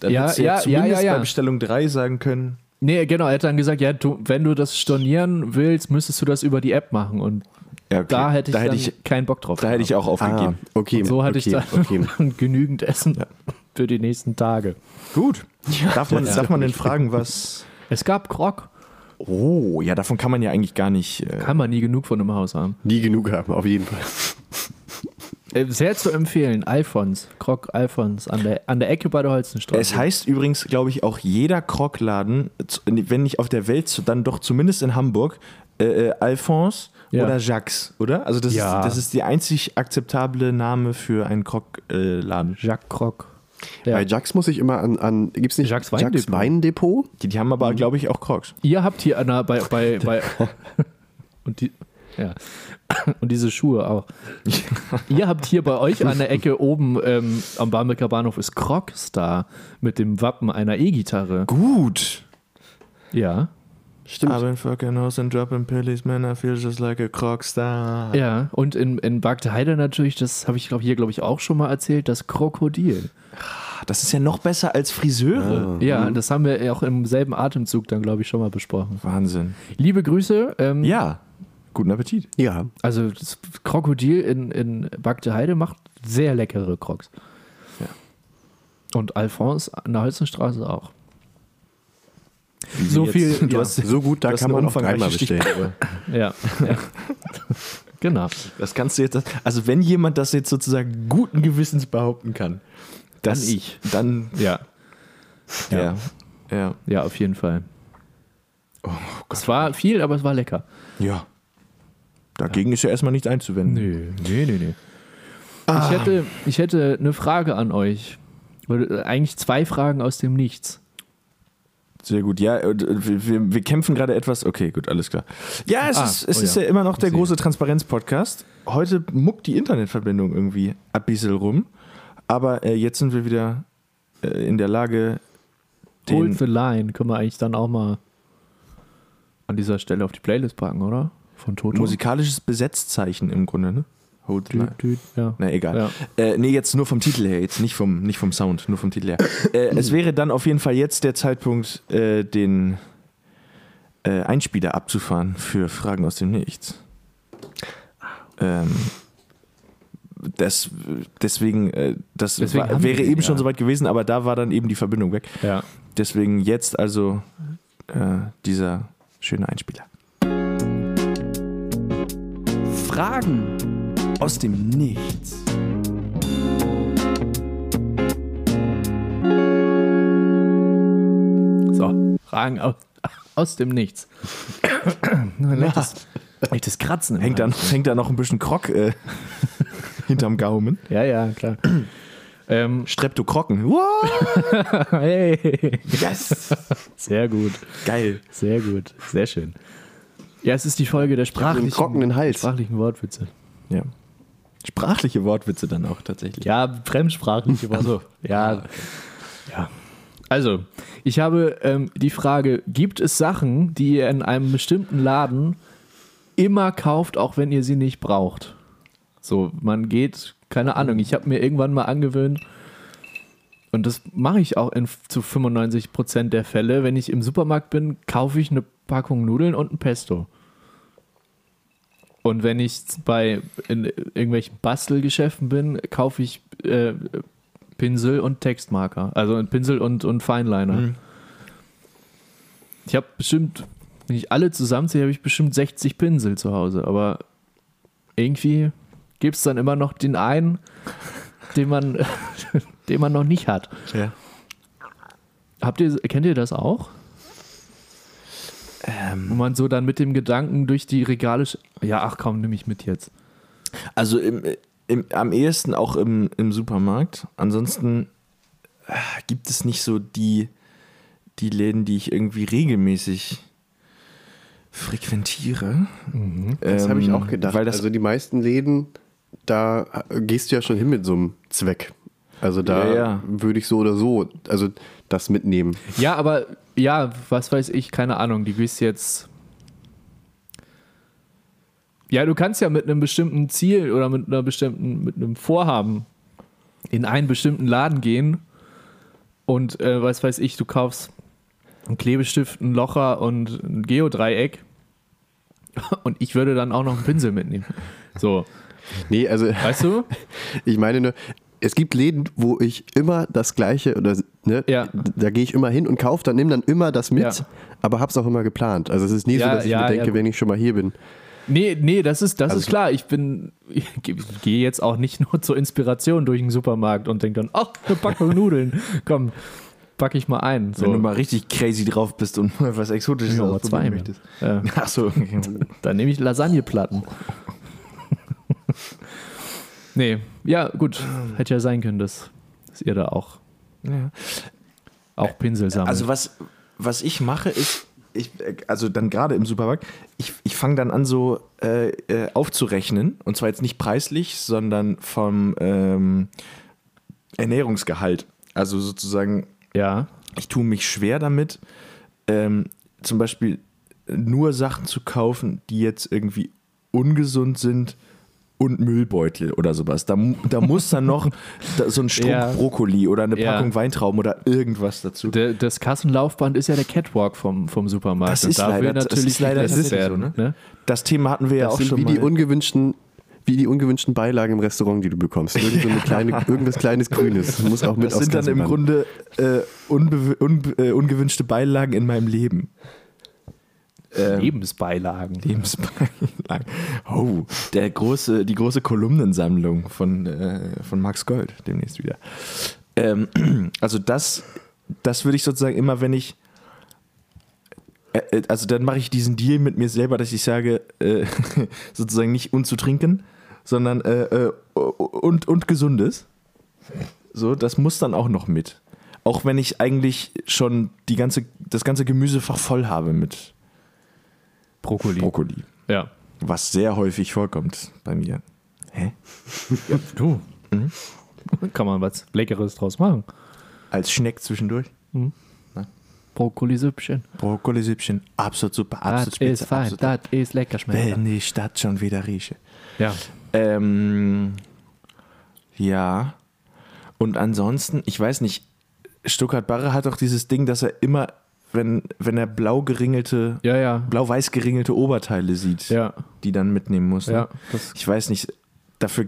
Dann Ja, hättest du ja, ja, zumindest ja, ja. bei Bestellung 3 sagen können. nee, genau, er hat dann gesagt, ja, du, wenn du das stornieren willst, müsstest du das über die App machen und Ja, okay. da hätte ich, da hätte dann ich, kennen Bock drauf. da hätte ich auch aufgegeben. Ah, okay. Und so hatte okay, ich dann okay. <laughs> genügend Essen für die nächsten Tage. Gut. darf, man, Ja. darf man denn fragen, was. Es gab Krog. Oh, ja, davon kann man ja eigentlich gar nicht. Äh, Kann man nie genug von einem Haus haben. Nie genug haben, auf jeden Fall. Äh, Sehr zu empfehlen, Alfons, Krog Alfons an der, an der Ecke bei der Holzenstraße. Es heißt übrigens, glaube ich, auch jeder Krockladen, z- wenn nicht auf der Welt, dann doch zumindest in Hamburg, äh, äh, Alphonse Ja. oder Jacques, oder? Also das, Ja. ist, das ist der einzig akzeptable Name für einen Krockladen. Jacques Krog. Ja. Bei Jax muss ich immer an, an gibt es nicht Jacques Weindepot. Weindepot? die, die haben aber, glaube ich, auch Crocs. Ihr habt hier Anna bei, bei, bei <laughs> und die, ja. Und diese Schuhe auch. Ihr habt hier bei euch an der Ecke oben ähm, am Barmbeker Bahnhof ist Crocstar mit dem Wappen einer E-Gitarre. Gut. Ja. Stimmt. I've been fucking hoes and dropping pillies, man, I feel just like a Crocstar. Ja. Und in, in Bagdeheide natürlich, das habe ich glaub, hier, glaube ich, auch schon mal erzählt, das Krokodil. Das ist ja noch besser als Friseure. Ja, das haben wir auch im selben Atemzug dann, glaube ich, schon mal besprochen. Wahnsinn. Liebe Grüße. Ähm, Ja. Guten Appetit. Ja. Also das Krokodil in, in Bagdeheide macht sehr leckere Crocs. Ja. Und Alphonse an der Holzenstraße auch. So viel- <laughs> Du ja. hast, So gut, da kann man auch dreimal bestellen. <laughs> Ja. ja. <laughs> genau. Das kannst du jetzt, also wenn jemand das jetzt sozusagen guten Gewissens behaupten kann, dass Dann ich. dann, Ja. ja, ja, Ja, auf jeden Fall. Oh es war viel, aber es war lecker. ja. Dagegen ist ja erstmal nichts einzuwenden. Nö, nee, nee, nee. Ich, hätte, ich hätte eine Frage an euch. Äh, Eigentlich zwei Fragen aus dem Nichts. Sehr gut, ja, wir, wir, kämpfen gerade etwas, okay, gut, alles klar. Ja, es Ah, ist, es oh ist ja. ja immer noch der große Transparenz-Podcast. Heute muckt die Internetverbindung irgendwie ein bisschen rum, aber äh, jetzt sind wir wieder äh, in der Lage, Hold the Line können wir eigentlich dann auch mal an dieser Stelle auf die Playlist packen, oder? Von Toto. musikalisches Besetzzeichen im Grunde, ne? Hold the line. Ja. Na egal. Ja. Äh, nee, jetzt nur vom Titel her, jetzt nicht vom, nicht vom Sound, nur vom Titel her. äh, es wäre dann auf jeden Fall jetzt der Zeitpunkt, äh, den äh, Einspieler abzufahren für Fragen aus dem Nichts. Ähm, das, deswegen, äh, das Deswegen war, wäre eben schon ja. soweit gewesen, aber da war dann eben die Verbindung weg. Ja. Deswegen jetzt also äh, dieser schöne Einspieler. Fragen aus dem Nichts. So, Fragen aus, aus dem Nichts. Leichtes, leichtes Kratzen. Hängt da, hängt da noch ein bisschen Krok äh, <laughs> hinterm Gaumen. Ja, ja, klar. ähm, Streptokrocken. Wow, <laughs> hey. yes! Sehr gut, Geil. sehr gut, sehr schön. Ja, es ist die Folge der sprachlichen, trockenen Hals. sprachlichen Wortwitze. Ja. Sprachliche Wortwitze dann auch tatsächlich. Ja, fremdsprachliche Worte. Ja, ja. Also, ich habe ähm, die Frage, gibt es Sachen, die ihr in einem bestimmten Laden immer kauft, auch wenn ihr sie nicht braucht? So, man geht, keine Ahnung, ich habe mir irgendwann mal angewöhnt, und das mache ich auch in, zu 95% der Fälle, wenn ich im Supermarkt bin, kaufe ich eine Packung Nudeln und ein Pesto. Und wenn ich bei in irgendwelchen Bastelgeschäften bin, kaufe ich äh, Pinsel und Textmarker. Also Pinsel und, und Fineliner. Mhm. Ich habe bestimmt, wenn ich alle zusammenziehe, habe ich bestimmt 60 Pinsel zu Hause. Aber irgendwie gibt es dann immer noch den einen, den man, <laughs> den man noch nicht hat. Ja. Habt ihr, kennt ihr das auch? Wo man so dann mit dem Gedanken durch die Regale. Ja, ach komm, nimm ich mit jetzt. Also im, im, am ehesten auch im, im Supermarkt. Ansonsten äh, gibt es nicht so die, die Läden, die ich irgendwie regelmäßig frequentiere. Das habe ich Ähm, auch gedacht. Weil das, also die meisten Läden, da gehst du ja schon hin mit so einem Zweck. Also da Ja, ja. würde ich so oder so, also das mitnehmen. Ja, aber ja, was weiß ich, keine Ahnung. Die gehst jetzt. Ja, du kannst ja mit einem bestimmten Ziel oder mit einer bestimmten, mit einem Vorhaben in einen bestimmten Laden gehen und äh, was weiß ich, du kaufst einen Klebestift, einen Locher und ein Geodreieck <laughs> und ich würde dann auch noch einen Pinsel mitnehmen. So, Nee, also weißt du? <laughs> ich meine nur, es gibt Läden, wo ich immer das Gleiche oder ne, Ja. da gehe ich immer hin und kaufe, dann nimm dann immer das mit, Ja. aber hab's auch immer geplant. Also es ist nie so, Ja, dass ich ja, mir denke, ja. wenn ich schon mal hier bin. Nee, nee, das ist, das Also ist klar. Ich bin, gehe jetzt auch nicht <laughs> nur zur Inspiration durch den Supermarkt und denke dann, ach, eine Packung <laughs> Nudeln, komm, pack ich mal ein. So. wenn du mal richtig crazy drauf bist und mal was Exotisches Ja, zwei, möchtest. Ja. Ach so. Dann nehme ich Lasagneplatten. <laughs> nee, ja, gut. Hätte ja sein können, dass, dass ihr da auch, ja. auch Pinsel sammelt. Also was, was ich mache ist, ich, also dann gerade im Supermarkt, ich, ich fange dann an so äh, äh, aufzurechnen und zwar jetzt nicht preislich, sondern vom ähm, Ernährungsgehalt. Also sozusagen, ja, ich tue mich schwer damit, ähm, zum Beispiel nur Sachen zu kaufen, die jetzt irgendwie ungesund sind und Müllbeutel oder sowas. Da, da muss dann noch <laughs> da, so ein Strunk Ja. Brokkoli oder eine Ja. Packung Weintrauben oder irgendwas dazu. der, das Kassenlaufband ist ja der Catwalk vom, vom Supermarkt. Das ist da leider- das natürlich ist leider so, ne? Das Thema hatten wir ja Das auch sind schon wie mal. die ungewünschten wie die ungewünschten Beilagen im Restaurant, die du bekommst. Irgend so eine kleine, <laughs> irgendwas kleines Grünes. Muss auch mit das sind dann im. Grunde äh, unbe un äh, ungewünschte Beilagen in meinem Leben. Ähm, Lebensbeilagen. Lebensbeilagen. Oh, der große, die große Kolumnensammlung von, äh, von Max Gold demnächst wieder. Ähm, also das, das würde ich sozusagen immer, wenn ich äh, äh, also dann mache ich diesen Deal mit mir selber, dass ich sage, äh, <laughs> sozusagen nicht unzutrinken, sondern äh, äh, und, und gesundes. So, das muss dann auch noch mit. Auch wenn ich eigentlich schon die ganze, das ganze Gemüsefach voll habe mit Brokkoli. Brokkoli. Ja. Was sehr häufig vorkommt bei mir. Hä? Du. Mhm. Kann man was Leckeres draus machen. Als Schneck zwischendurch. Brokkolisüppchen. Brokkoli-Süppchen. Absolut super, Das absolut spitze. ist fein, das ist lecker schmeckt. Wenn ich das schon wieder rieche. Ja. Ähm, ja. Und ansonsten, ich weiß nicht, Stuttgart Barre hat auch dieses Ding, dass er immer, wenn, wenn er blau geringelte, Ja, ja. blau-weiß geringelte Oberteile sieht, Ja. die dann mitnehmen muss. ne? Ich weiß nicht, dafür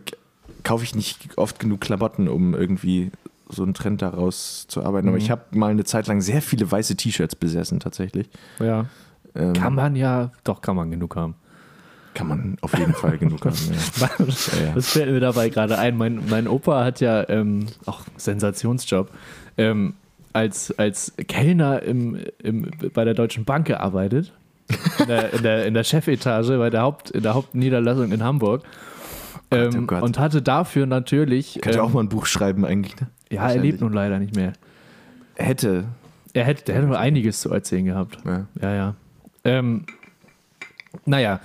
kaufe ich nicht oft genug Klamotten, um irgendwie so einen Trend daraus zu arbeiten. Aber Mhm. ich habe mal eine Zeit lang sehr viele weiße T-Shirts besessen, tatsächlich. Ja. Ähm, Kann man ja, doch kann man genug haben. kann man auf jeden Fall genug haben. Ja. <laughs> Das fällt mir dabei gerade ein. Mein, mein Opa hat ja ähm, auch Sensationsjob. Ähm, als, als Kellner im, im, bei der Deutschen Bank gearbeitet. In der, in der, in der Chefetage bei der, Haupt, in der Hauptniederlassung in Hamburg. Ähm, oh Gott. und hatte dafür natürlich. Könnte ähm, auch mal ein Buch schreiben eigentlich. Ne? ja, er lebt nun leider nicht mehr. Hätte. Er hätte, der hätte noch einiges zu erzählen gehabt. Ja. Ja, ja. Ähm, naja,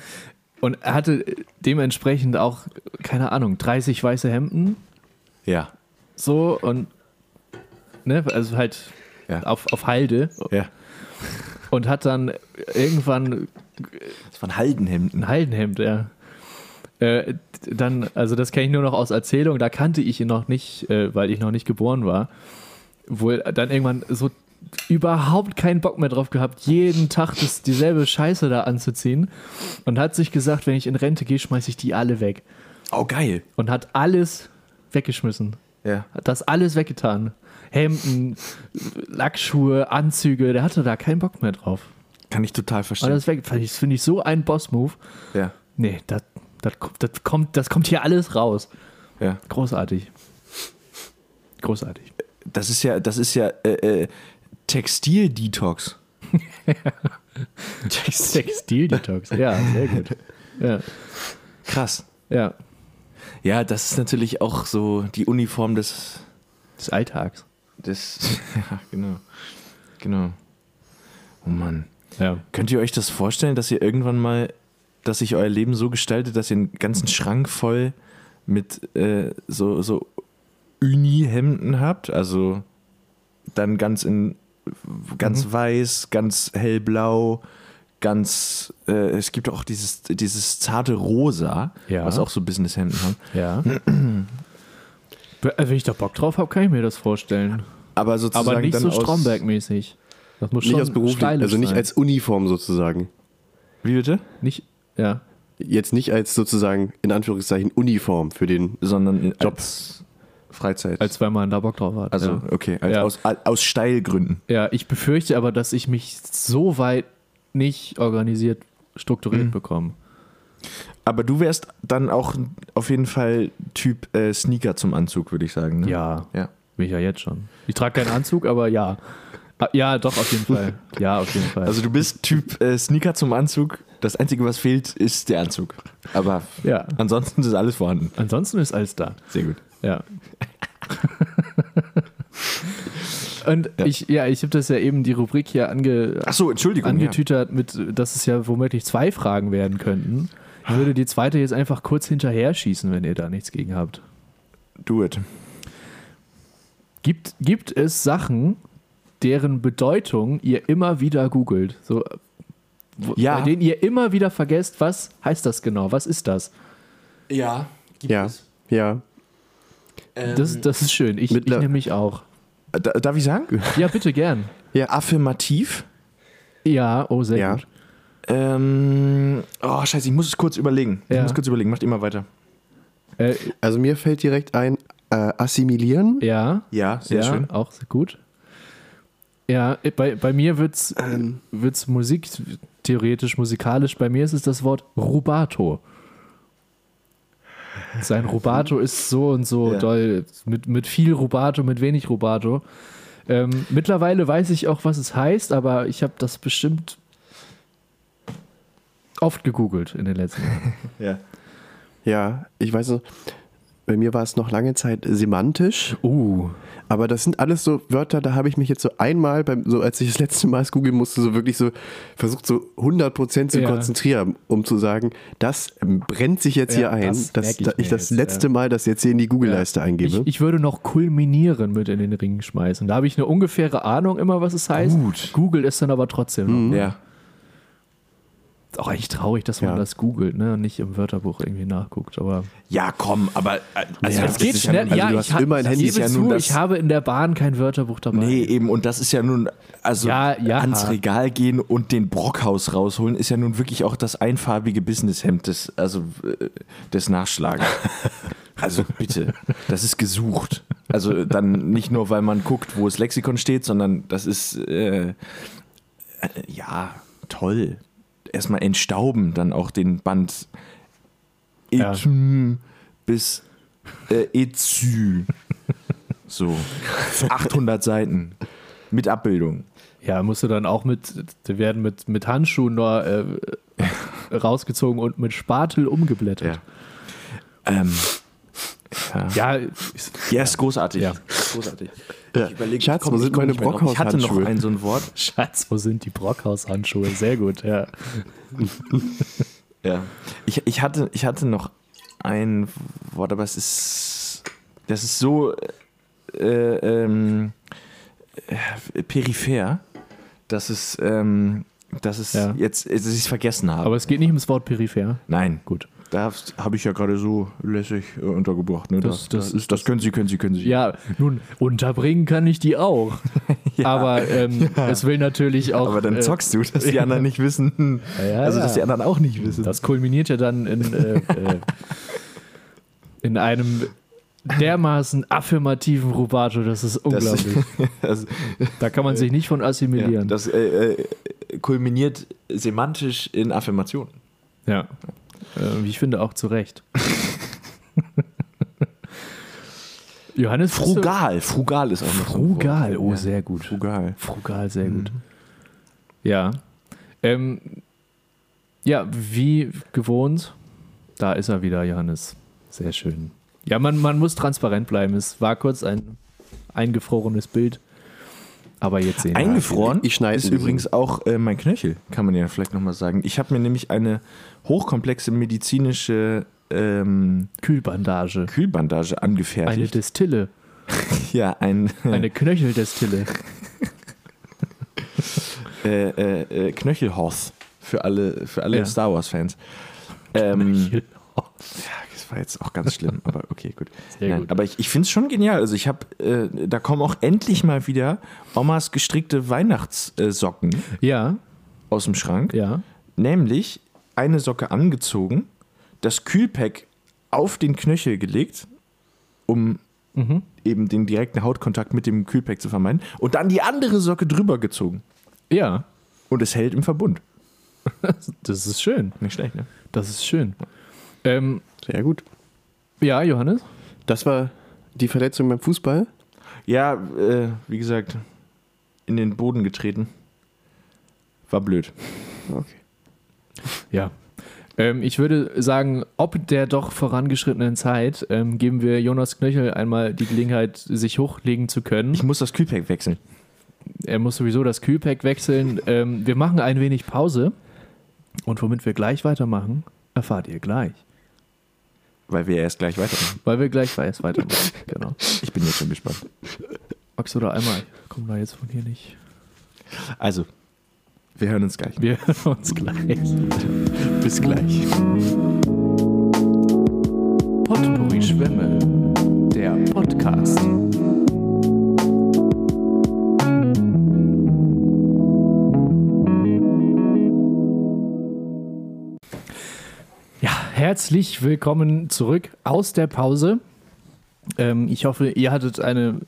und er hatte dementsprechend auch, keine Ahnung, 30 weiße Hemden, Ja. so und, ne, also halt Ja. auf, auf Halde Ja. und hat dann irgendwann Das waren Haldenhemden. ein Haldenhemd, ja. Äh, dann, also das kenne ich nur noch aus Erzählung, da kannte ich ihn noch nicht, äh, weil ich noch nicht geboren war. Wohl dann irgendwann so überhaupt keinen Bock mehr drauf gehabt, jeden Tag das, dieselbe Scheiße da anzuziehen. Und hat sich gesagt, wenn ich in Rente gehe, schmeiße ich die alle weg. Oh, geil. Und hat alles weggeschmissen. Ja. Hat das alles weggetan. Hemden, Lackschuhe, Anzüge, der hatte da keinen Bock mehr drauf. Kann ich total verstehen. Alles weg. Das finde ich so ein Boss-Move. ja. Nee, das, das, das, kommt, das kommt hier alles raus. Ja. Großartig. Großartig. Das ist ja, das ist ja äh, äh, Textil-Detox. <laughs> Textil-Detox. Ja, sehr gut. Ja, Krass. ja. Ja, das ist natürlich auch so die Uniform des. Des Alltags. Des <laughs> ja, genau. Genau. Oh Mann. Ja. Könnt ihr euch das vorstellen, dass ihr irgendwann mal, dass sich euer Leben so gestaltet, dass ihr einen ganzen Schrank voll mit äh, so, so Uni-Hemden habt? Also dann ganz in ganz weiß, ganz hellblau, ganz äh, es gibt auch dieses, dieses zarte Rosa, Ja. was auch so Businesshemden haben. Ja. Wenn ich da Bock drauf habe, kann ich mir das vorstellen. Aber sozusagen Aber nicht dann so aus- Stromberg-mäßig. Das muss Nicht beruflich, stylisch also nicht sein. als Uniform sozusagen. Wie bitte? Nicht, ja. Jetzt nicht als sozusagen in Anführungszeichen Uniform für den. Sondern Job. als Freizeit. Als wenn man da Bock drauf hat. also, ja. okay, als, Ja. aus, aus Steilgründen. Ja, ich befürchte aber, dass ich mich so weit nicht organisiert, strukturiert Mhm. bekomme. Aber du wärst dann auch auf jeden Fall Typ äh, Sneaker zum Anzug, würde ich sagen. Ne? Ja, Ja. Bin ich ja jetzt schon. Ich trage keinen Anzug, aber ja. Ah, Ja, doch, auf jeden Fall. Ja, auf jeden Fall. Also du bist Typ äh, Sneaker zum Anzug. Das Einzige, was fehlt, ist der Anzug. Aber ja, ansonsten ist alles vorhanden. ansonsten ist alles da. Sehr gut. Ja. <laughs> Und ich, ja, ich habe das ja eben die Rubrik hier ange, Achso, Entschuldigung. angetütert mit, dass es ja womöglich zwei Fragen werden könnten. Ich würde die zweite jetzt einfach kurz hinterher schießen, wenn ihr da nichts gegen habt. Ja. Do it. Gibt, gibt es Sachen, deren Bedeutung ihr immer wieder googelt? So, wo, Ja. Bei denen ihr immer wieder vergesst, was heißt das genau? Was ist das? Ja. Gibt Ja. Ja. Das, das ist schön. Ich, ich Mittler- nämlich auch. Da, darf ich sagen? <laughs> Ja, bitte gern. Affirmativ. Ja, oh, sehr Ja. gut. Ähm, oh, scheiße, ich muss es kurz überlegen. Ich Ja. muss kurz überlegen. Macht immer weiter. Äh, Also mir fällt direkt ein, äh, assimilieren. ja, Ja, sehr ja, schön. auch sehr gut. Ja, äh, bei, bei mir wird es Ähm, wird's Musik, theoretisch, musikalisch, bei mir ist es das Wort Rubato. Sein Rubato ist so und so Ja. doll, mit, mit viel Rubato, mit wenig Rubato. Ähm, mittlerweile weiß ich auch, was es heißt, aber ich habe das bestimmt oft gegoogelt in den letzten Jahren. <laughs> Ja. ja, ich weiß noch, bei mir war es noch lange Zeit semantisch, Uh, aber das sind alles so Wörter, da habe ich mich jetzt so einmal, beim, so als ich das letzte Mal es googeln musste, so wirklich so versucht, so 100% zu Ja. konzentrieren, um zu sagen, das brennt sich jetzt Ja, hier ein, das dass ich da ich das jetzt, letzte ja. Mal das jetzt hier in die Google-Leiste eingebe. ich, ich würde noch kulminieren mit in den Ring schmeißen. Da habe ich eine ungefähre Ahnung immer, was es heißt. Gut. Google ist dann aber trotzdem noch. Ja. Auch eigentlich traurig, dass man Ja. das googelt ne? und nicht im Wörterbuch irgendwie nachguckt. Aber Ja, komm, aber. äh, Also Ja, es geht schnell. also Ja, ich, immer ein Handy. Ist ja zu, nun das- ich habe in der Bahn kein Wörterbuch dabei. Nee, eben, und das ist ja nun, also Ja, ja. ans Regal gehen und den Brockhaus rausholen, ist ja nun wirklich auch das einfarbige Businesshemd des, also, äh, des Nachschlagens. <laughs> Also bitte, das ist gesucht. Also dann nicht nur, weil man guckt, wo das Lexikon steht, sondern das ist, äh, äh, ja, toll. Erstmal entstauben, dann auch den Band Ja. Bis äh, Ezü. <laughs> So, 800 Seiten mit Abbildung. Ja, musst du dann auch mit, die werden mit, mit Handschuhen nur äh, <laughs> rausgezogen und mit Spatel umgeblättert. Ähm, Ja, ist, ja, ist großartig. Ja. Großartig. Ja. Ich überlege, Schatz, komm, wo ich sind meine drauf. Ich hatte noch Brockhaus-Handschuhe? ein so ein Wort. <laughs> Schatz, wo sind die Brockhaus-Handschuhe? Sehr gut, ja. Ja. Ich, ich, hatte, ich hatte noch ein Wort, aber es ist. Das ist so äh, ähm, äh, peripher, dass es, ähm, dass es Ja. jetzt, dass ich es vergessen habe. Aber es geht nicht ums Wort peripher. Nein, Gut. Da habe ich ja gerade so lässig äh, untergebracht. Ne? Das- Das, das das, ist- das können Sie, können Sie, können Sie. Ja, nun, unterbringen kann ich die auch. <laughs> Aber ähm, <laughs> es will natürlich auch. aber dann äh, zockst du, dass die <laughs> anderen nicht wissen. Ja, also, dass die ja. anderen auch nicht wissen. Das kulminiert ja dann in, äh, äh, in einem dermaßen affirmativen Rubato, das ist unglaublich. das, da kann man sich nicht von ja, assimilieren. das äh, äh, kulminiert semantisch in Affirmation. Ja. Äh, wie ich finde, auch zu Recht. <laughs> Johannes Frugal, frugal ist auch noch so. Frugal, oh, Ja. sehr gut. Frugal. Frugal, sehr gut. Ja. Ähm, ja, wie gewohnt, da ist er wieder, Johannes. Sehr schön. Ja, man, man muss transparent bleiben. Es war kurz ein eingefrorenes Bild. Aber jetzt sehen wir. Eingefroren Ich schneide ist übrigens auch äh, mein Knöchel, kann man ja vielleicht nochmal sagen. Ich habe mir nämlich eine hochkomplexe medizinische ähm, Kühlbandage. Kühlbandage Eine angefertigt. Destille. <laughs> ja, ein Eine Knöcheldestille. <laughs> äh, äh, äh, Knöchelhoth für alle, für alle Ja. Star Wars-Fans. Ähm. Ja, das war jetzt auch ganz schlimm, aber okay, gut. <laughs> Sehr Nein, gut. Aber ich, ich finde es schon genial. Also ich habe, äh, da kommen auch endlich mal wieder Omas gestrickte Weihnachtssocken Ja, aus dem Schrank. ja. Nämlich eine Socke angezogen, das Kühlpack auf den Knöchel gelegt, um Mhm. eben den direkten Hautkontakt mit dem Kühlpack zu vermeiden, und dann die andere Socke drüber gezogen. Ja, Und es hält im Verbund. <laughs> das ist schön. Nicht schlecht, ne? Das ist schön. Ähm, Sehr gut. ja, Johannes? Das war die Verletzung beim Fußball. Ja, äh, wie gesagt, in den Boden getreten. War blöd. Okay. Ja. Ähm, ich würde sagen, ob der doch vorangeschrittenen Zeit ähm, geben wir Jonas Knöchel einmal die Gelegenheit, sich hochlegen zu können. Ich muss das Kühlpack wechseln. Er muss sowieso das Kühlpack wechseln. Ähm, wir machen ein wenig Pause. Und womit wir gleich weitermachen, erfahrt ihr gleich. Weil wir erst gleich weitermachen. Weil wir gleich erst weitermachen. <laughs> Genau. Ich bin jetzt schon gespannt. Max oder einmal? Ich komme da jetzt von hier nicht. Also, wir hören uns gleich. Wir hören uns gleich. <laughs> Bis gleich. Potpourri Schwemme, der Podcast. Ja, herzlich willkommen zurück aus der Pause. Ähm, ich hoffe, ihr hattet eine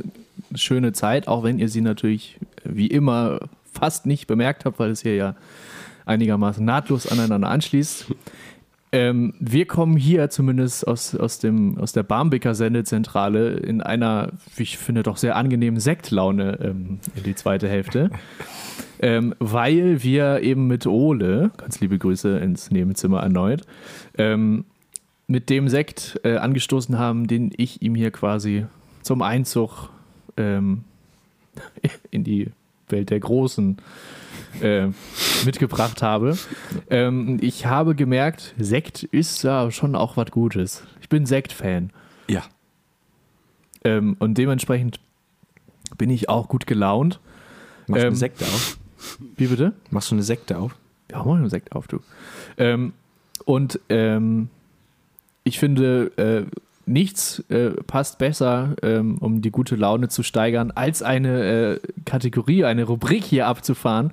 schöne Zeit, auch wenn ihr sie natürlich wie immer fast nicht bemerkt habt, weil es hier ja einigermaßen nahtlos aneinander anschließt. Ähm, wir kommen hier zumindest aus, aus, dem, aus der Barmbeker Sendezentrale in einer, wie ich finde, doch sehr angenehmen Sektlaune ähm, in die zweite Hälfte. ähm, weil wir eben mit Ole, ganz liebe Grüße ins Nebenzimmer erneut, ähm, mit dem Sekt äh, angestoßen haben, den ich ihm hier quasi zum Einzug ähm, in die Welt der Großen äh, mitgebracht habe. Ähm, ich habe gemerkt, Sekt ist ja schon auch was Gutes. Ich bin Sekt-Fan. Ja. Ähm, und dementsprechend bin ich auch gut gelaunt. Machst du Ähm, eine Sekte auf? Wie bitte? Machst du eine Sekte auf? Ja, mach einen Sekt auf, du. Ähm, und ähm, ich finde, äh, nichts äh, passt besser, ähm, um die gute Laune zu steigern, als eine äh, Kategorie, eine Rubrik hier abzufahren,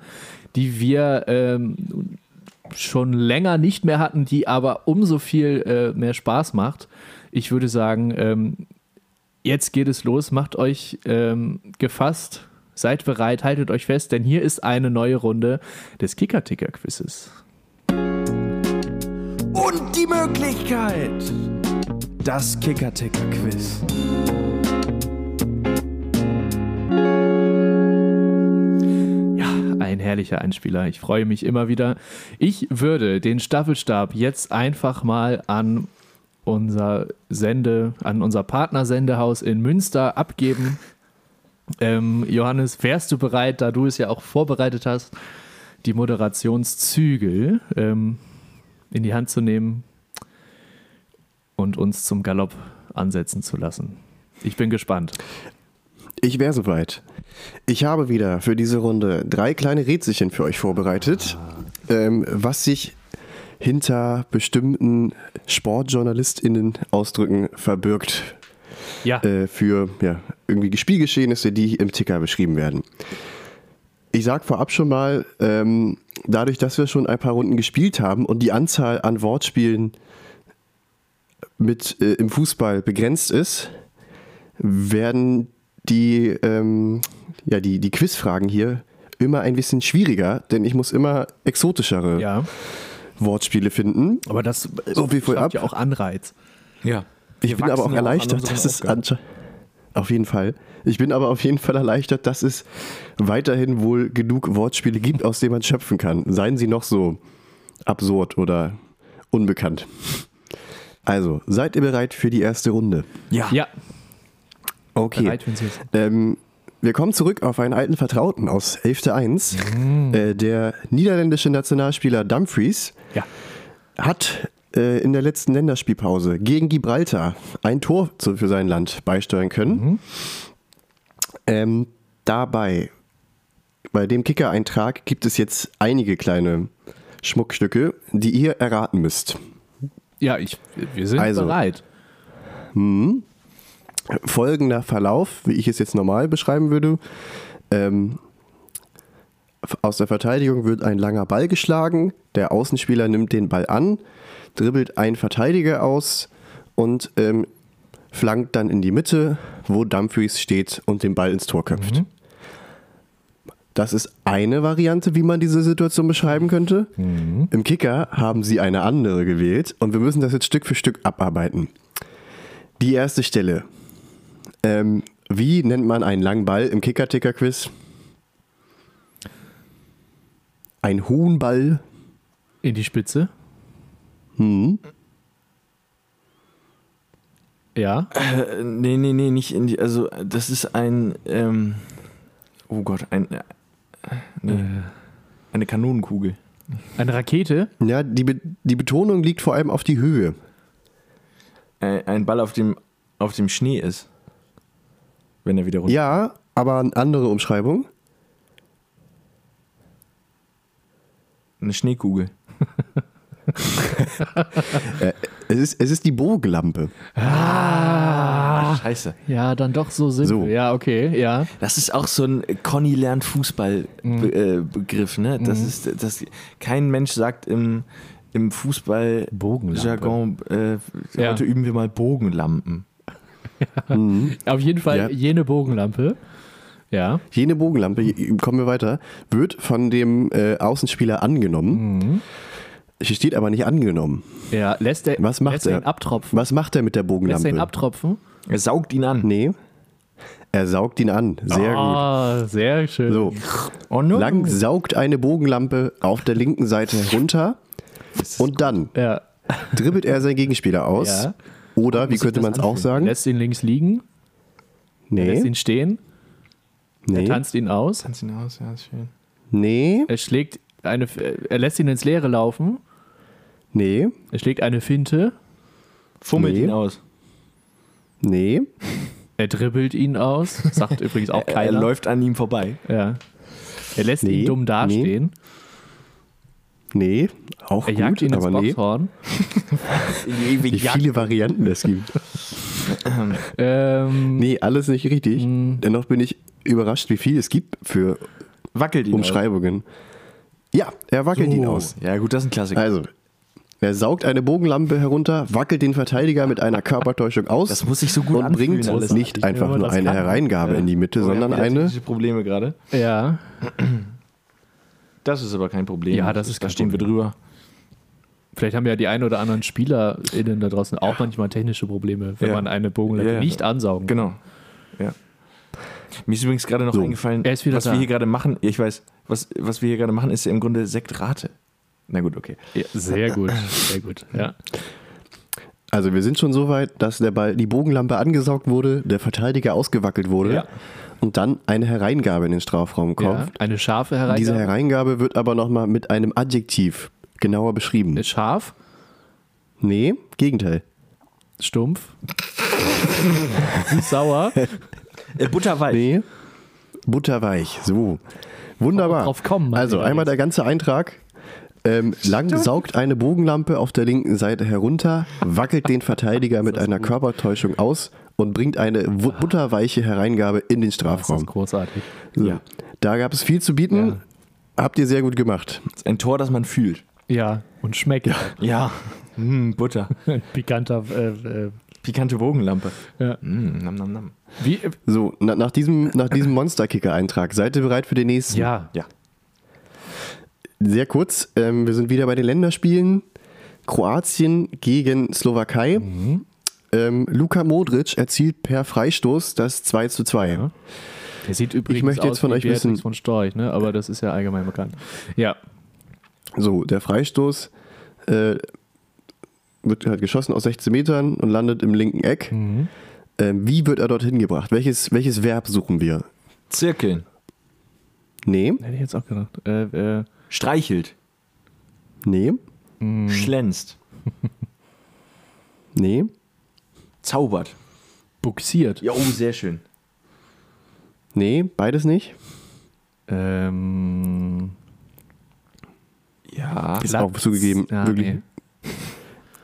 die wir ähm, schon länger nicht mehr hatten, die aber umso viel äh, mehr Spaß macht. Ich würde sagen, ähm, jetzt geht es los, macht euch ähm, gefasst, seid bereit, haltet euch fest, denn hier ist eine neue Runde des Kicker-Ticker-Quizzes. Und die Möglichkeit. Das Kicker-Ticker-Quiz. Ja, ein herrlicher Einspieler. Ich freue mich immer wieder. Ich würde den Staffelstab jetzt einfach mal an unser Sende, an unser Partnersendehaus in Münster abgeben. Ähm, Johannes, wärst du bereit, da du es ja auch vorbereitet hast, die Moderationszügel ähm, in die Hand zu nehmen und uns zum Galopp ansetzen zu lassen? Ich bin gespannt. Ich wäre soweit. Ich habe wieder für diese Runde drei kleine Rätselchen für euch vorbereitet, ähm, was sich hinter bestimmten SportjournalistInnen Ausdrücken verbirgt Ja, äh, für ja, irgendwie Spielgeschehnisse, die im Ticker beschrieben werden. Ich sage vorab schon mal, ähm, dadurch, dass wir schon ein paar Runden gespielt haben und die Anzahl an Wortspielen mit äh, im Fußball begrenzt ist, werden die, ähm, ja, die, die Quizfragen hier immer ein bisschen schwieriger, denn ich muss immer exotischere ja. Wortspiele finden. Aber das So viel ab. ja auch Anreiz. Ja. Ich Wir bin aber auch erleichtert, dass es auf jeden Fall. Ich bin aber auf jeden Fall erleichtert, dass es weiterhin wohl genug Wortspiele gibt, aus denen man schöpfen kann. Seien sie noch so absurd oder unbekannt. Also, seid ihr bereit für die erste Runde? Ja. Ja, Okay. bereit, wenn Sie es Ähm, wir kommen zurück auf einen alten Vertrauten aus 11.1. Äh, der niederländische Nationalspieler Dumfries Ja. hat äh, in der letzten Länderspielpause gegen Gibraltar ein Tor zu, für sein Land beisteuern können. Ähm, dabei, bei dem Kicker-Eintrag gibt es jetzt einige kleine Schmuckstücke, die ihr erraten müsst. Ja, ich, wir sind Also. bereit. Folgender Verlauf, wie ich es jetzt normal beschreiben würde. Ähm, aus der Verteidigung wird ein langer Ball geschlagen, der Außenspieler nimmt den Ball an, dribbelt einen Verteidiger aus und ähm, flankt dann in die Mitte, wo Dumfries steht und den Ball ins Tor köpft. Das ist eine Variante, wie man diese Situation beschreiben könnte. Im Kicker haben sie eine andere gewählt und wir müssen das jetzt Stück für Stück abarbeiten. Die erste Stelle. Ähm, wie nennt man einen langen Ball im Kicker-Ticker-Quiz? Ein hohen Ball. In die Spitze. Hm. Ja. Äh, nee, nee, nee, nicht in die. Also, das ist ein. Ähm, oh Gott, ein. Nee, eine Kanonenkugel. Eine Rakete. Ja, die, Be die Betonung liegt vor allem auf die Höhe. Äh, ein Ball, auf dem, auf dem Schnee ist. Wenn er wieder runter. Ja, aber eine andere Umschreibung. Eine Schneekugel. <laughs> Es ist, es ist die Bogenlampe. Ah. Scheiße. Ja, dann doch so simpel. So. Ja, okay, ja. Das ist auch so ein Conny lernt Fußball-Begriff, ne? Das ist, das, kein Mensch sagt im, im Bogenlampe. Fußball-Jargon, äh, Ja. heute üben wir mal Bogenlampen. Mhm. <laughs> Auf jeden Fall Ja. jene Bogenlampe. Ja. Jene Bogenlampe, kommen wir weiter, wird von dem äh, Außenspieler angenommen. Hier steht aber nicht angenommen. Ja, lässt er, Was macht lässt er? ihn abtropfen. Was macht er mit der Lässt er Bogenlampe? ihn abtropfen? Er saugt ihn an. Nee. Er saugt ihn an. Sehr gut. Ah, sehr schön. So, Oh no. lang saugt eine Bogenlampe auf der linken Seite runter und dann Ja. dribbelt er seinen Gegenspieler aus. Ja. Oder, wie könnte man es auch sagen? Lässt ihn links liegen, lässt Nee, ihn stehen, er nee, tanzt ihn aus, Tanzt ihn aus, ja, ist schön. nee, er schlägt eine, er lässt ihn ins Leere laufen, nee, er schlägt eine Finte, Fummelt Nee. ihn aus. nee, <laughs> er dribbelt ihn aus, sagt übrigens auch <laughs> Er, er keiner. läuft an ihm vorbei. Ja. Er lässt Nee, ihn dumm dastehen, nee. Auch er gut, jagt ihn ins aber nee. Boxhorn. <laughs> Wie viele Varianten es gibt. Ähm, Nee, alles nicht richtig. Hm. Dennoch bin ich überrascht, wie viel es gibt für Wackelt ihn aus. Umschreibungen. Ja, er wackelt ihn aus. Ja, gut, das ist ein Klassiker. Also, er saugt eine Bogenlampe herunter, wackelt den Verteidiger mit einer Körpertäuschung aus Das muss sich so gut und anfühlen, bringt alles. nicht einfach wenn man nur eine kann. Hereingabe in die Mitte, Oh, sondern eine. technische Probleme gerade. Ja. <clears throat> Das ist aber kein Problem. Ja, das ist Da stehen wir drüber. Vielleicht haben ja die ein oder anderen SpielerInnen da draußen auch manchmal technische Probleme, wenn Ja. man eine Bogenlampe Ja, ja. nicht ansaugen kann. Genau. Ja. Mir ist übrigens gerade noch So. eingefallen, Er ist wieder was da. wir hier gerade machen. Ich weiß, was, was wir hier gerade machen, ist ja im Grunde Sektrate. Na gut, okay. Ja, sehr gut, sehr gut. Ja. Also wir sind schon so weit, dass der Ball, die Bogenlampe angesaugt wurde, der Verteidiger ausgewackelt wurde Ja. und dann eine Hereingabe in den Strafraum ja. kommt. Eine scharfe Hereingabe. Diese Hereingabe wird aber nochmal mit einem Adjektiv genauer beschrieben. Ist scharf, Nee, Gegenteil. stumpf, <laughs> sauer. Äh, butterweich. Nee, butterweich. So. Wunderbar. Drauf kommen, Mann, also einmal jetzt. der ganze Eintrag. Ähm, lang saugt eine Bogenlampe auf der linken Seite herunter, wackelt den Verteidiger mit <laughs> einer Körpertäuschung aus und bringt eine butterweiche Hereingabe in den Das ist Strafraum. großartig. So. Ja. Da gab es viel zu bieten. Habt ihr sehr gut gemacht. Das ist ein Tor, das man fühlt. Ja, und schmeckt. Ja. <laughs> Hm, Butter. Ein pikanter. Äh, äh, Pikante Bogenlampe. ja. Hm, nam, nam, nam. Wie, äh, So, na, nach diesem, nach diesem Monsterkicker-Eintrag, seid ihr bereit für den nächsten? ja, Ja. Sehr kurz, ähm, wir sind wieder bei den Länderspielen. Kroatien gegen Slowakei. Ähm, Luka Modric erzielt per Freistoß das 2 zu 2. Ja. der sieht übrigens möchte jetzt aus von wie euch wissen- von Storch, ne? aber das ist ja allgemein bekannt. Ja, So, der Freistoß äh, wird halt geschossen aus 16 Metern und landet im linken Eck. Mhm. Ähm, wie wird er dorthin gebracht? Welches, welches Verb suchen wir? Zirkeln. Nee, hätte ich jetzt auch gedacht. Äh, äh, Streichelt. nee, Mhm. Schlänzt. <laughs> nee, Zaubert. buxiert. Ja, oh, sehr schön. nee, beides nicht. Ähm, Ja. Ist auch zugegeben, Ja, wirklich nee.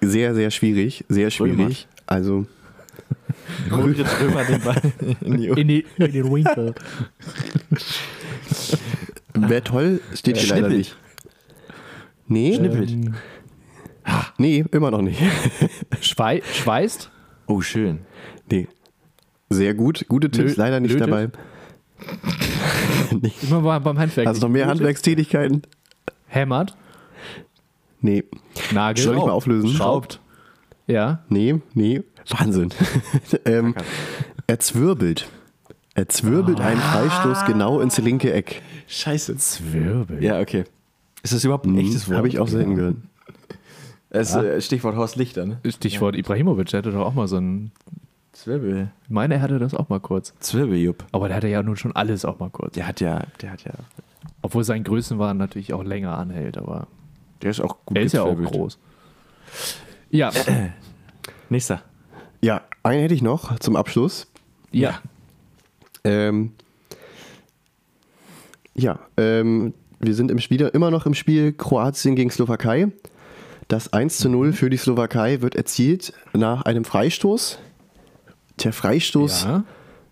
Sehr, sehr schwierig. Sehr schwierig. Also, Rührt <laughs> Römer den Ball in die In, die, in den <laughs> Winkel. wäre toll, steht hier leider Schnippelt. nicht. Nee, Schnippelt. Ähm, nee, immer noch nicht. <laughs> Schwei schweißt? Oh, schön. nee. Sehr gut, gute Tipps, Lö- leider nicht lötet? dabei. Immer mal beim Handwerk. Hast du noch mehr Lötet? Handwerkstätigkeiten? Hämmert? Nee. Nagel? Soll ich mal auflösen? Schraubt. Ja. Nee, nee. Wahnsinn. <laughs> ähm, er zwirbelt. Er zwirbelt einen Freistoß genau ins linke Eck. Scheiße. Zwirbel. Ja, okay. Ist das überhaupt ein echtes Wort? Habe ich auch selten gehört. Es, äh, Stichwort Horst Lichter, ne? Stichwort Ibrahimovic, der hatte doch auch mal so ein. Zwirbel. Ich meine, er hatte das auch mal kurz. Zwirbeljupp. Aber der hatte ja nun schon alles auch mal kurz. Der hat ja, der hat ja, Obwohl sein Größenwahn natürlich auch länger anhält, aber der ist auch gut er ist ja auch groß. Ja, <clears throat> Nächster. Ja, einen hätte ich noch zum Abschluss. ja. Ähm, ja, ähm, wir sind im Spiel, immer noch im Spiel Kroatien gegen Slowakei. Das 1 zu 0 für die Slowakei wird erzielt nach einem Freistoß. Der Freistoß ja.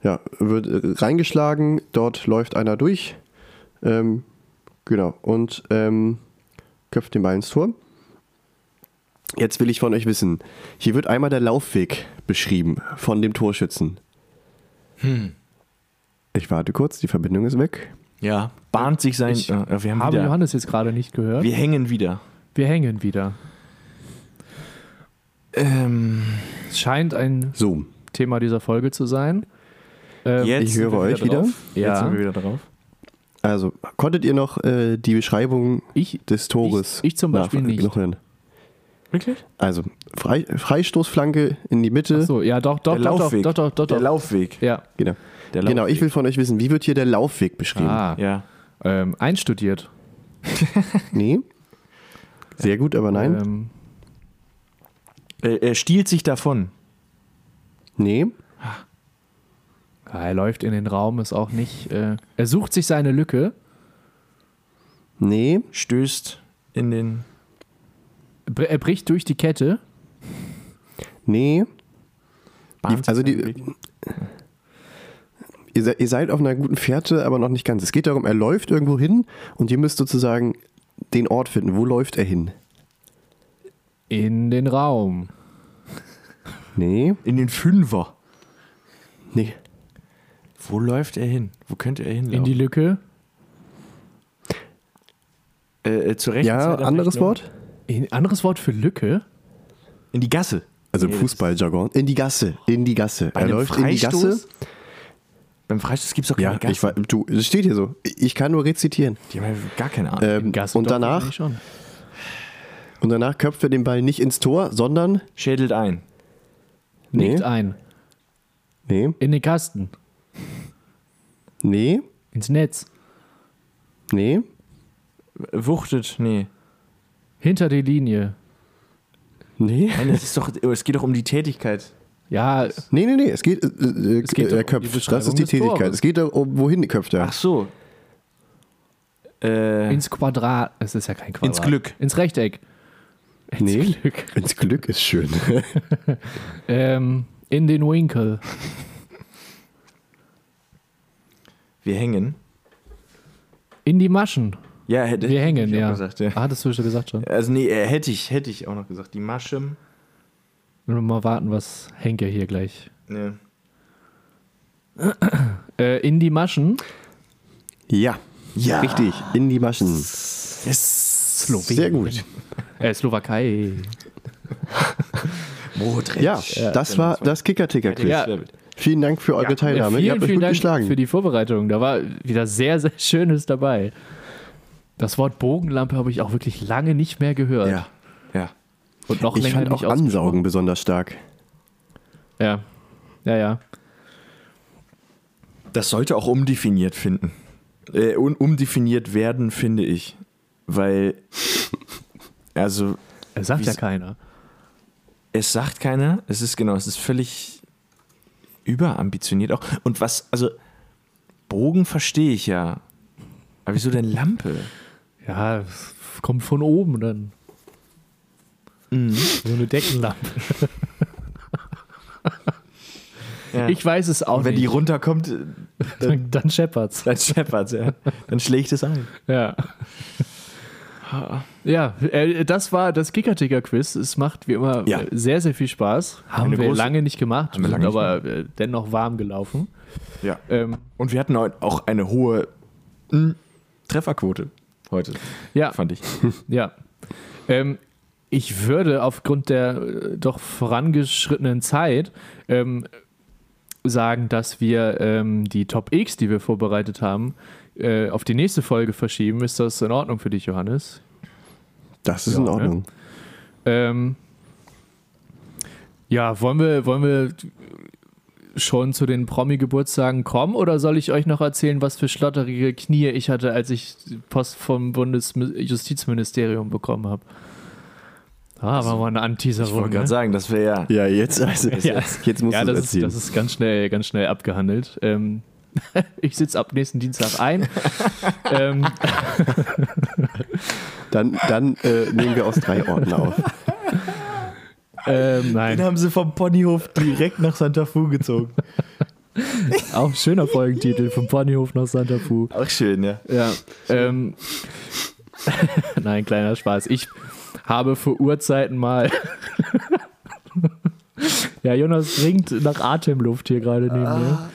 ja, wird äh, reingeschlagen, dort läuft einer durch. Ähm, genau, und ähm, köpft den Ball ins Tor. Jetzt will ich von euch wissen, hier wird einmal der Laufweg beschrieben von dem Torschützen. Ich warte kurz, die Verbindung ist weg. Ja. Bahnt sich sein. Ich äh, wir haben Habe wieder. Johannes jetzt gerade nicht gehört? Wir hängen wieder. Wir hängen wieder. Ähm, Es scheint ein So, Thema dieser Folge zu sein. Ähm, jetzt ich höre wir euch wieder. Drauf. Ja. Jetzt sind wir wieder drauf. Also konntet ihr noch äh, die Beschreibung Ich, des Tores Ich- ich zum Beispiel nach- nicht. noch hören? Wirklich? Also Frei, Freistoßflanke in die Mitte. so, ja, doch, doch, Der doch, doch, Laufweg. doch, doch, doch, Der doch. Laufweg. Ja. Genau. Der genau, ich Laufweg. will von euch wissen, wie wird hier der Laufweg beschrieben? Ah, Ja. ähm, einstudiert. <laughs> Nee. Sehr gut, aber nein. Ähm, Er, er stiehlt sich davon. Nee. Ja, er läuft in den Raum, ist auch nicht. Äh, er sucht sich seine Lücke. Nee. Stößt in den. br- Er bricht durch die Kette. Nee. Bahnt also die- ihr seid auf einer guten Fährte, aber noch nicht ganz. Es geht darum, er läuft irgendwo hin und ihr müsst sozusagen den Ort finden. Wo läuft er hin? In den Raum. Nee, In den Fünfer. nee. Wo läuft er hin? Wo könnte er hinlaufen? In die Lücke. äh, äh, zur rechten Ja, Zeit am anderes rechten? Wort? In, anderes Wort für Lücke? In die Gasse. Also im Nee, das- Fußballjargon. In die Gasse, in die Gasse. Bei er einem läuft in die Freistoß? Gasse. Beim Freistoß gibt es doch keine Ja, Gasse. ich, weiß- du, es steht hier so. Ich kann nur rezitieren. Die haben ja gar keine Ahnung. Ähm, Gassendorf und danach, Schon. und danach köpft er den Ball nicht ins Tor, sondern Schädelt ein. Nee. Nickt ein. nee, In den Kasten. Nee, Ins Netz. nee, Wuchtet, nee. Hinter die Linie. nee, Nein, es, ist doch, es geht doch um die Tätigkeit. Ja, nee, nee, nee. Es geht, äh, äh, Es geht er um die köpft. Das ist die Tätigkeit. Tores. Es geht darum, wohin köpft er. Ach so. Äh, ins Quadrat. Es ist ja kein Quadrat. Ins Glück. Ins Rechteck. Ins Nee. Glück. Ins Glück ist schön. <laughs> Ähm, in den Winkel. Wir hängen. In die Maschen. Ja, hätte Wir hängen, ich auch ja. Gesagt, ja. Ah, hattest du schon gesagt schon. Also nee, äh, hätte ich, hätte ich auch noch gesagt. Die Maschen. Nur mal warten, was Henke hier gleich. Nee. <clears throat> Äh, in die Maschen. ja, Ja. richtig. In die Maschen. Yes. Sehr gut. Äh, Slowakei. <laughs> Modric. Ja, das war das Kicker-Ticker-Quiz. Ja. Vielen Dank für eure Ja, Teilnahme. Ihr vielen, habt euch vielen gut Dank geschlagen. für die Vorbereitung. Da war wieder sehr, sehr Schönes dabei. Das Wort Bogenlampe habe ich auch wirklich lange nicht mehr gehört. Ja. Ja. Und noch ich länger fand auch. Ansaugen besonders stark. Ja. Ja, ja. Das sollte auch umdefiniert finden. Äh, un umdefiniert werden, finde ich. Weil, also, Es sagt ja keiner. es sagt keiner, es ist genau, es ist völlig überambitioniert auch. Und was, also, Bogen verstehe ich ja. Aber wieso denn Lampe? Ja, kommt von oben dann. Mhm. So eine Deckenlampe. Ja. Ich weiß es auch Und wenn die nicht. runterkommt, äh, dann, dann scheppert's. dann scheppert's, ja. Dann schlägt es ein. Ja. Ja, äh, das war das Kicker-Ticker-Quiz. Es macht wie immer Ja. äh, sehr, sehr viel Spaß. Haben Eine wir große- lange nicht gemacht, wir sind lange nicht aber äh, dennoch warm gelaufen. Ja. Ähm, Und wir hatten auch eine hohe mm, Trefferquote heute, ja, fand ich. <laughs> ja. Ähm, ich würde aufgrund der äh, doch vorangeschrittenen Zeit ähm, sagen, dass wir ähm, die Top X, die wir vorbereitet haben, äh, auf die nächste Folge verschieben. Ist das in Ordnung für dich, Johannes? Das ist Ja, in ne? Ordnung. Ähm, ja, wollen wir, wollen wir schon zu den Promi-Geburtstagen kommen oder soll ich euch noch erzählen, was für schlotterige Knie ich hatte, als ich Post vom Bundesjustizministerium bekommen habe? Ah, war mal eine Ich wollte Anteaserung. gerade Ne? sagen, das wäre ja. Ja, jetzt, also, <laughs> Ja. jetzt, jetzt musst Ja, das ist, erzählen. das ist ganz schnell, ganz schnell abgehandelt. Ähm, <laughs> ich sitze ab nächsten Dienstag ein. <laughs> ähm, dann dann äh, nehmen wir aus drei Orten auf. ähm, nein. Den haben sie vom Ponyhof direkt nach Santa Fu gezogen. Auch ein schöner Folgentitel vom Ponyhof nach Santa Fu. Auch schön, ja. Ja. Ähm, <laughs> Nein, kleiner Spaß. Ich habe für Urzeiten mal. <laughs> ja, Jonas ringt nach Atemluft hier gerade neben mir.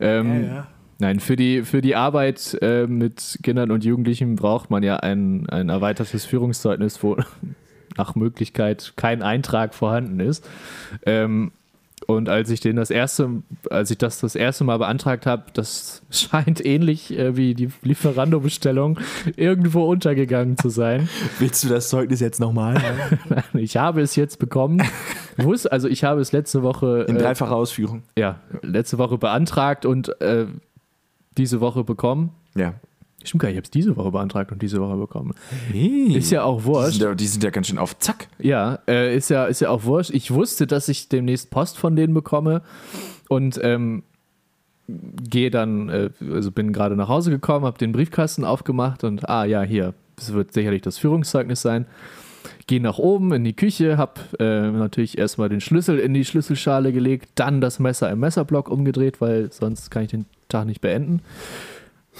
Ähm, Nein, für die, für die Arbeit äh, mit Kindern und Jugendlichen braucht man ja ein, ein erweitertes Führungszeugnis, wo <laughs> nach Möglichkeit kein Eintrag vorhanden ist. Ähm, und als ich den das erste, als ich das das erste Mal beantragt habe, das <laughs> scheint ähnlich äh, wie die Lieferando-Bestellung irgendwo untergegangen zu sein. Willst du das Zeugnis jetzt nochmal? <laughs> Ich habe es jetzt bekommen. Wus- Also ich habe es letzte Woche In äh, dreifacher Ausführung. ja, letzte Woche beantragt und äh, diese Woche bekommen. Ja. Stimmt gar nicht, ich habe es diese Woche beantragt und diese Woche bekommen. Hey. Ist ja auch die, wurscht. sind ja, die sind ja ganz schön auf Zack. Ja, äh, ist ja, ist ja auch wurscht. Ich wusste, dass ich demnächst Post von denen bekomme und ähm, gehe dann, äh, also bin gerade nach Hause gekommen, habe den Briefkasten aufgemacht und ah ja, hier, das wird sicherlich das Führungszeugnis sein. Gehe nach oben in die Küche, habe äh, natürlich erstmal den Schlüssel in die Schlüsselschale gelegt, dann das Messer im Messerblock umgedreht, weil sonst kann ich den Tag nicht beenden.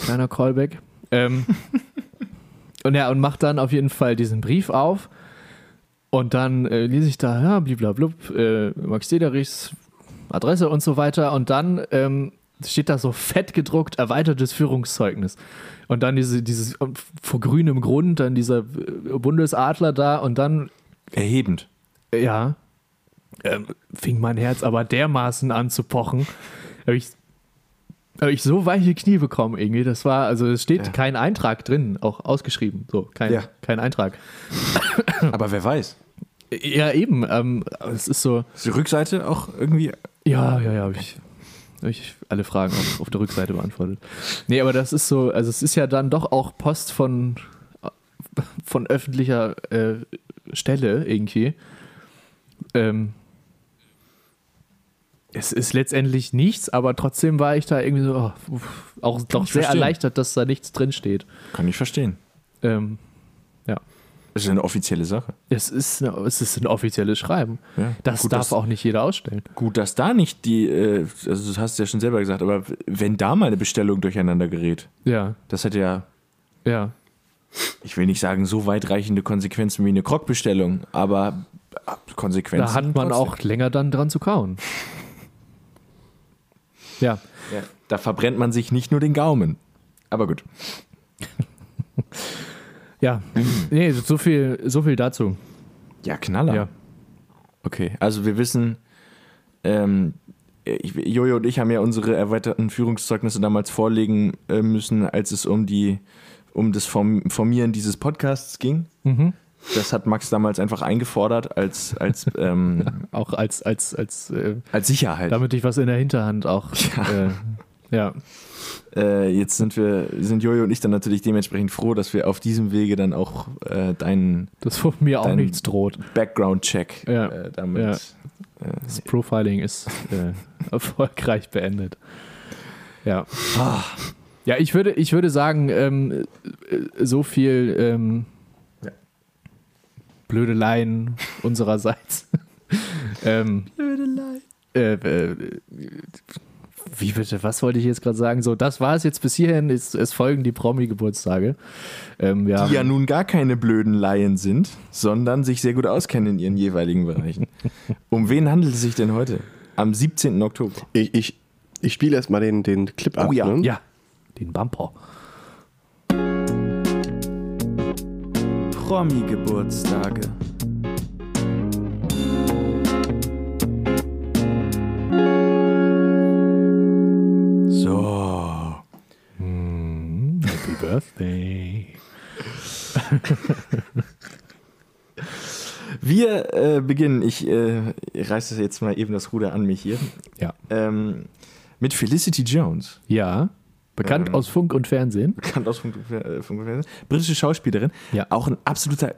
Kleiner Callback. Ähm, <laughs> Und ja, und macht dann auf jeden Fall diesen Brief auf. Und dann äh, lese ich da, ja, bliblablub, äh, Max Dederichs Adresse und so weiter. Und dann ähm, steht da so fett gedruckt, erweitertes Führungszeugnis. Und dann diese, dieses äh, vor grünem Grund, dann dieser äh, Bundesadler da und dann, Erhebend. ja, ähm, fing mein Herz aber dermaßen an zu pochen. Habe ich, hab ich so weiche Knie bekommen irgendwie. Das war, also es steht Ja. kein Eintrag drin, auch ausgeschrieben. So, kein, Ja. kein Eintrag. <coughs> Aber wer weiß. Ja, eben. Ähm, es ist so, Ist die Rückseite auch irgendwie. ja, ja, ja, ich, hab ich alle Fragen auf, auf der Rückseite beantwortet. Nee, aber das ist so, also es ist ja dann doch auch Post von, von öffentlicher äh, Stelle irgendwie. Ähm, es ist letztendlich nichts, aber trotzdem war ich da irgendwie so, oh, auch doch ich sehr verstehen. erleichtert, dass da nichts drin steht. Kann ich verstehen. Ähm, Das ist eine offizielle Sache. es, ist eine, es ist ein offizielles Schreiben. Ja. Das Gut, darf dass- auch nicht jeder ausstellen. Gut, dass da nicht die, äh, also das hast du ja schon selber gesagt, aber wenn da mal eine Bestellung durcheinander gerät, Ja, das hätte ja, ja. ich will nicht sagen, so weitreichende Konsequenzen wie eine Krogbestellung, aber Konsequenzen. Da hat man trotzdem. auch länger dann dran zu kauen. Ja, Ja, da verbrennt man sich nicht nur den Gaumen. Aber gut. <laughs> ja. Nee, so viel, so viel dazu. Ja, Knaller. Ja. Okay, also wir wissen, ähm, Jojo und ich haben ja unsere erweiterten Führungszeugnisse damals vorlegen äh, müssen, als es um die um das Form Formieren dieses Podcasts ging. Mhm. Das hat Max damals einfach eingefordert als, als, ähm, <laughs> Auch als, als, als, äh, als Sicherheit. damit ich was in der Hinterhand auch. <laughs> Ja. Äh, ja. Äh, jetzt sind wir, sind Jojo und ich dann natürlich dementsprechend froh, dass wir auf diesem Wege dann auch äh, deinen Dass von mir auch nichts droht. Background-Check Ja. äh, damit. Ja. Äh, Das Profiling ist äh, <laughs> erfolgreich beendet. Ja. Ah. Ja, ich würde, ich würde sagen, ähm, äh, so viel ähm, Ja. Blödeleien unsererseits. <laughs> ähm, Blödelei. äh, äh, wie bitte, was wollte ich jetzt gerade sagen? So, das war es jetzt bis hierhin. Es, es folgen die Promi-Geburtstage. Ähm, wir Die ja nun gar keine blöden Laien sind, sondern sich sehr gut auskennen in ihren jeweiligen Bereichen. um wen handelt es sich denn heute? Am 17. Oktober. Ich, ich, ich spiele erstmal den, den Clip ab. Oh ja, ne? ja, den Bumper. Promi-Geburtstage. Birthday. <laughs> Wir äh, beginnen. Ich äh, reiße jetzt mal eben das Ruder an mich hier. Ja. Ähm, mit Felicity Jones. Ja, bekannt Ähm. aus Funk und Fernsehen. Bekannt aus Funk, äh, Funk und Fernsehen. Britische Schauspielerin. Ja. Auch ein absoluter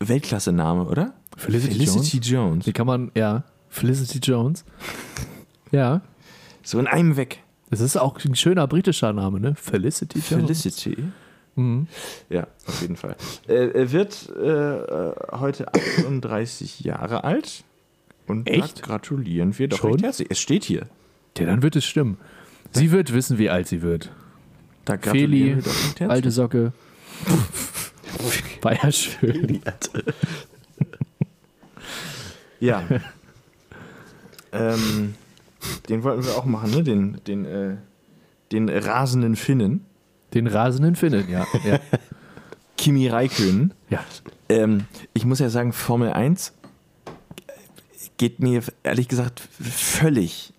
Weltklasse-Name, oder? Felicity Jones. Die kann man, ja, Felicity Jones. <laughs> Ja, So in einem weg. Das ist auch ein schöner britischer Name, ne? Felicity Jones. Felicity. Mhm. Ja, auf jeden Fall. Er wird äh, heute 38 Jahre alt. Und Echt? gratulieren wir doch Schon? recht herzlich. Es steht hier. Ja, dann wird es stimmen. Sie wird wissen, wie alt sie wird. Da Feli, wir alte Socke. War ja schön. Ja. <laughs> ähm, den wollten wir auch machen, ne? Den, den, äh, den rasenden Finnen. Den rasenden Finnen, ja. Ja. <laughs> Kimi Räikkönen. ja. Ähm, ich muss ja sagen, Formel 1 geht mir ehrlich gesagt völlig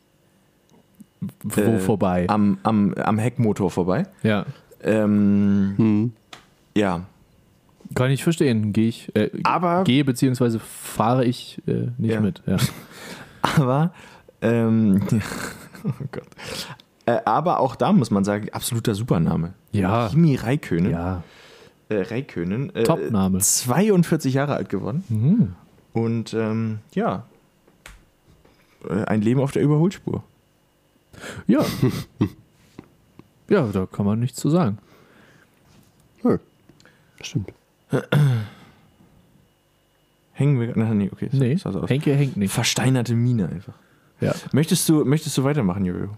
Wo Äh, vorbei. am, am, am Heckmotor vorbei. Ja. Ähm, Hm. ja, Kann ich verstehen. Gehe ich, äh, Aber- gehe beziehungsweise fahre ich äh, nicht Ja. mit. Ja. <laughs> aber ähm, <laughs> oh Gott. Äh, aber auch da muss man sagen, absoluter Supername. Ja. Kimi Räikkönen. ja. Äh, Räikkönen. Äh, Topname. 42 Jahre alt geworden. Mhm. Und ähm, ja, äh, ein Leben auf der Überholspur. Ja. <laughs> ja, da kann man nichts zu sagen. Stimmt. Hängen wir. Nein, nee, okay. Nee, sah so aus. Henke hängt nicht. Versteinerte Miene einfach. Ja. Möchtest du, möchtest du weitermachen, Jojo?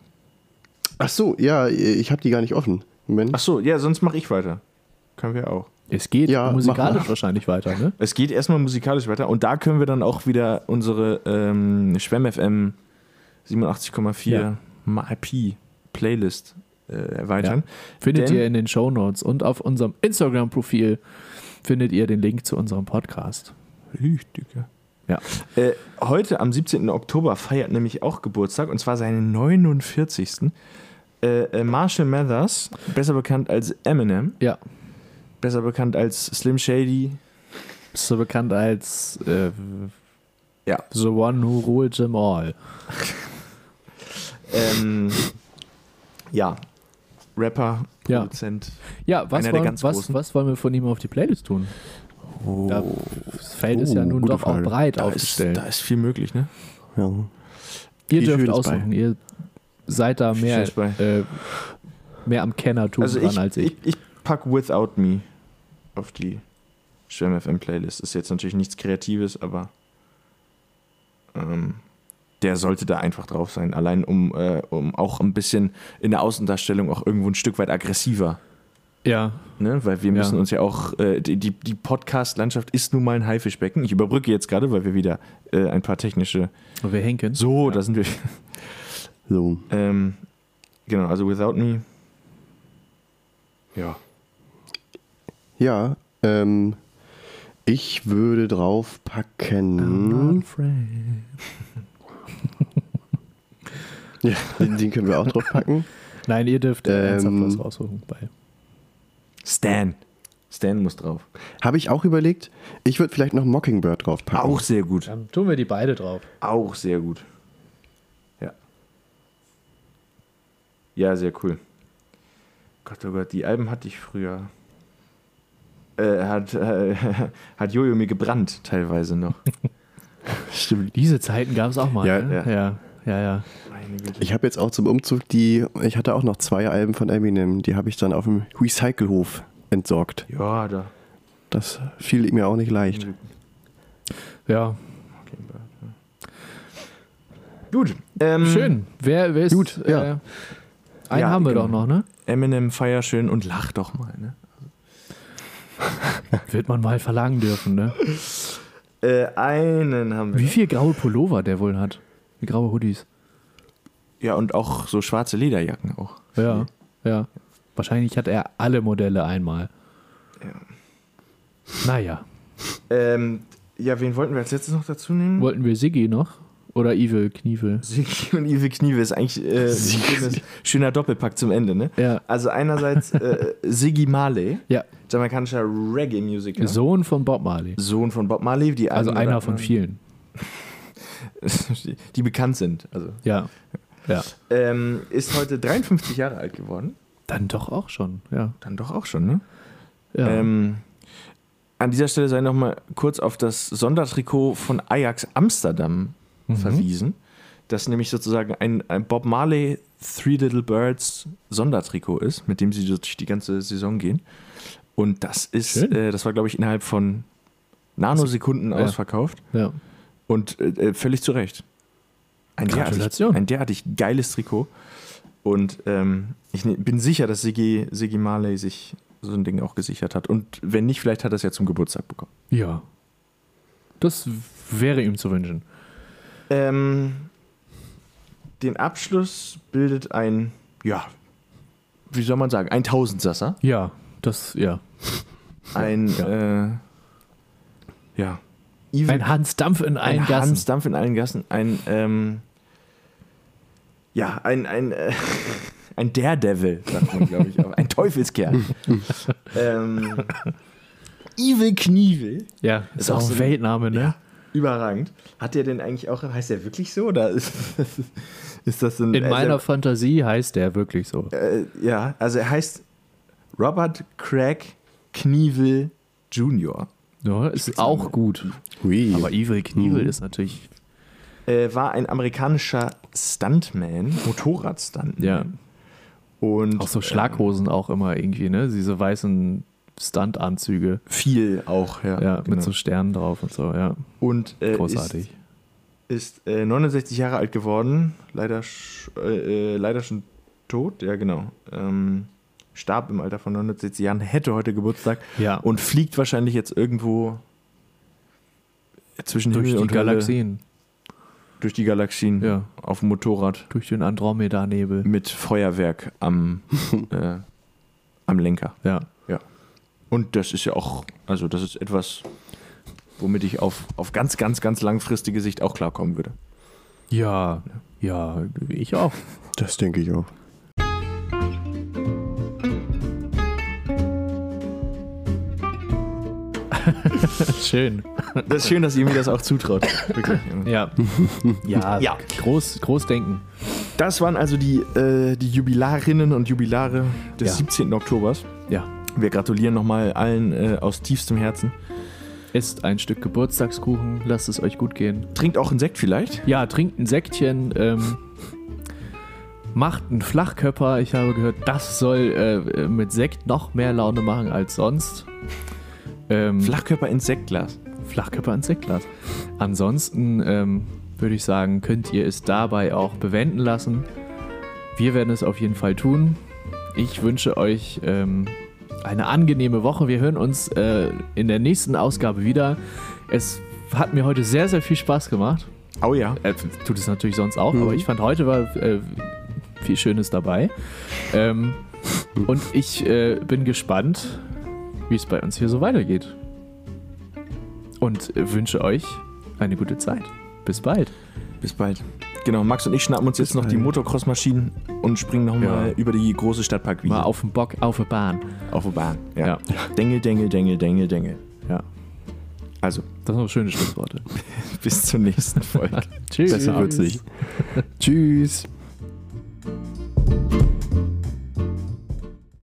Ach so, ja, ich habe die gar nicht offen. Moment. Ach so, ja, sonst mache ich weiter. Können wir auch. Es geht Ja, musikalisch mal. wahrscheinlich weiter, ne? Es geht erstmal musikalisch weiter und da können wir dann auch wieder unsere ähm, Schwemm FM 87,4 Ja. MAP Playlist äh, erweitern. Findet Denn- ihr in den Shownotes und auf unserem Instagram-Profil findet ihr den Link zu unserem Podcast. Richtig, ja. Ja. Äh, heute am 17. Oktober feiert nämlich auch Geburtstag und zwar seinen 49. Äh, äh, Marshall Mathers, besser bekannt als Eminem, Ja. besser bekannt als Slim Shady. Du bekannt als äh, Ja. The One Who Ruled Them All. <laughs> Ähm, ja, Rapper, Ja. Produzent. Ja, was, Einer der wollen, ganz was, was wollen wir von ihm auf die Playlist tun? Oh, Da, das Feld ist ja Oh, nun doch auch Frage. breit da, ist, aufgestellt. da ist viel möglich, ne? Ja. ihr dürft aussuchen. Ihr seid da mehr, äh, mehr am Kennertum Also dran ich, als ich. ich, ich pack Without Me auf die Schwem FM Playlist. Ist jetzt natürlich nichts Kreatives, aber ähm, der sollte da einfach drauf sein. Allein um, äh, um auch ein bisschen in der Außendarstellung auch irgendwo ein Stück weit aggressiver. Ja, Ne? Weil wir Ja. müssen uns ja auch, äh, die, die, Podcast-Landschaft ist nun mal ein Haifischbecken. Ich überbrücke jetzt gerade, weil wir wieder äh, ein paar technische. und wir henken. So, Ja. da sind wir. So. ähm, genau, also Without Me. Ja. Ja, ähm, ich würde drauf I'm not. <laughs> Ja, den, den können wir auch drauf packen. Nein, ihr dürft äh, ernsthaft Ähm, was raussuchen. Bei. Stan. Stan muss drauf. Habe ich auch überlegt. Ich würde vielleicht noch Mockingbird drauf packen. Auch sehr gut. Dann tun wir die beide drauf. Auch sehr gut. Ja. Ja, sehr cool. Gott, oh Gott, die Alben hatte ich früher. Äh, hat, äh, <laughs> hat Jojo mir gebrannt, teilweise noch. <laughs> Stimmt. Diese Zeiten gab es auch mal. Ja, ne? ja. ja, ja, ja. Ich habe jetzt auch zum Umzug die, ich hatte auch noch zwei Alben von Eminem, die habe ich dann auf dem Recyclehof entsorgt. Ja, da. Das fiel mir auch nicht leicht. ja. Gut. Ähm, Schön. Wer, wer ist. Gut, ja. Äh, einen Ja, haben wir genau. doch noch, ne? Eminem, feier schön und lach doch mal. Ne? <laughs> Wird man mal verlangen dürfen, ne? Äh, einen haben wir. Wie viel graue Pullover der wohl hat? Graue Hoodies. Ja, und auch so schwarze Lederjacken auch. Ja, ja. Wahrscheinlich hat er alle Modelle einmal. Ja. Naja. Ähm, ja, wen wollten wir als letztes noch dazu nehmen? Wollten wir Siggi noch? Oder Evil Knievel? Siggi und Ive Kniewe ist eigentlich äh, <laughs> ein schönes, schöner Doppelpack zum Ende, ne? Ja. Also einerseits äh, Siggy Marley, Ja. jamaikanischer Reggae-Musiker. Sohn von Bob Marley. Sohn von Bob Marley, die Also einer von vielen. <laughs> <laughs> die bekannt sind. Also Ja. Ja. ähm, ist heute 53 Jahre alt geworden. Dann doch auch schon, ja. Dann doch auch schon, ne? ja. Ähm, an dieser Stelle sei noch mal kurz auf das Sondertrikot von Ajax Amsterdam Mhm. verwiesen, das nämlich sozusagen ein, ein Bob Marley Three Little Birds Sondertrikot ist, mit dem sie durch die ganze Saison gehen. Und das ist, äh, das war glaube ich innerhalb von Nanosekunden Ja. ausverkauft ja. Und äh, äh, völlig zu Recht. Ein derartig, ein derartig geiles Trikot. Und ähm, ich ne- bin sicher, dass Siggy, Siggy Marley sich so ein Ding auch gesichert hat. Und wenn nicht, vielleicht hat er es ja zum Geburtstag bekommen. Ja. Das wäre ihm zu wünschen. Ähm, den Abschluss bildet ein, ja, wie soll man sagen, ein Tausendsasser. Ja, das, ja. Ein, Ja. äh, ja. Evil- Ein Hans Dampf in allen ein Gassen. Hans Dampf in allen Gassen. Ein, ähm, ja, ein, ein, äh, <laughs> ein Daredevil, sagt man, glaube ich. auch. Ein Teufelskerl. <laughs> ähm, Evil Knievel. Ja, ist, auch auch so ein Weltname, ne? Ja, überragend. Hat der denn eigentlich auch, heißt der wirklich so? Oder ist, <laughs> ist das ein. In also, meiner Fantasie heißt der wirklich so. äh, ja, also er heißt Robert Craig Knievel Jr. Ja, ist Spitzname. auch gut. Hui. Aber Evil Knievel Mhm. ist natürlich. Äh, war ein amerikanischer Stuntman, Motorradstuntman. Ja. Und Auch so äh, Schlaghosen auch immer irgendwie, ne? Diese weißen Stuntanzüge. viel auch, ja. Ja, genau. mit so Sternen drauf und so, ja. und äh, Großartig. ist, ist äh, 69 Jahre alt geworden, leider, sch- äh, äh, leider schon tot, ja genau. Ähm, starb im Alter von 69 Jahren, hätte heute Geburtstag Ja. und fliegt wahrscheinlich jetzt irgendwo zwischen durch Himmel die und Hölle, Galaxien, durch die Galaxien Ja. auf dem Motorrad durch den Andromeda-Nebel. mit Feuerwerk am, <laughs> äh, am Lenker. Ja. Und das ist ja auch, also das ist etwas, womit ich auf, auf ganz, ganz, ganz langfristige Sicht auch klarkommen würde. Ja, ja, ich auch. Das denke ich auch. Schön. Das ist schön, dass ihr mir das auch zutraut. Wirklich. Ja. Ja, Ja. Groß, groß denken. Das waren also die, äh, die Jubilarinnen und Jubilare des Ja. 17. Oktobers. Ja. Wir gratulieren nochmal allen äh, aus tiefstem Herzen. Esst ein Stück Geburtstagskuchen, lasst es euch gut gehen. Trinkt auch einen Sekt vielleicht. Ja, trinkt ein Säckchen, ähm, macht einen Flachkörper. Ich habe gehört, das soll äh, mit Sekt noch mehr Laune machen als sonst. Ähm, Flachkörper ins Sektglas. Flachkörper ins Sektglas. Ansonsten ähm, würde ich sagen, könnt ihr es dabei auch bewenden lassen. Wir werden es auf jeden Fall tun. Ich wünsche euch ähm, eine angenehme Woche. Wir hören uns äh, in der nächsten Ausgabe wieder. Es hat mir heute sehr, sehr viel Spaß gemacht. Oh ja. Äh, tut es natürlich sonst auch, Mhm. aber ich fand heute war äh, viel Schönes dabei. Ähm, <laughs> und ich äh, bin gespannt, wie es bei uns hier so weitergeht. Und wünsche euch eine gute Zeit. Bis bald. Bis bald. Genau, Max und ich schnappen uns jetzt noch die. Motocross-Maschinen und springen nochmal Ja. über die große Stadtparkwiese. Mal auf dem Bock, auf der Bahn. auf der Bahn. Ja. Ja. Dengel, Dengel, Dengel, Dengel, Dengel. Ja. Also, Das sind noch schöne Schlussworte. <laughs> bis zur nächsten Folge. <laughs> Tschüss. Besser wird's nicht. Tschüss.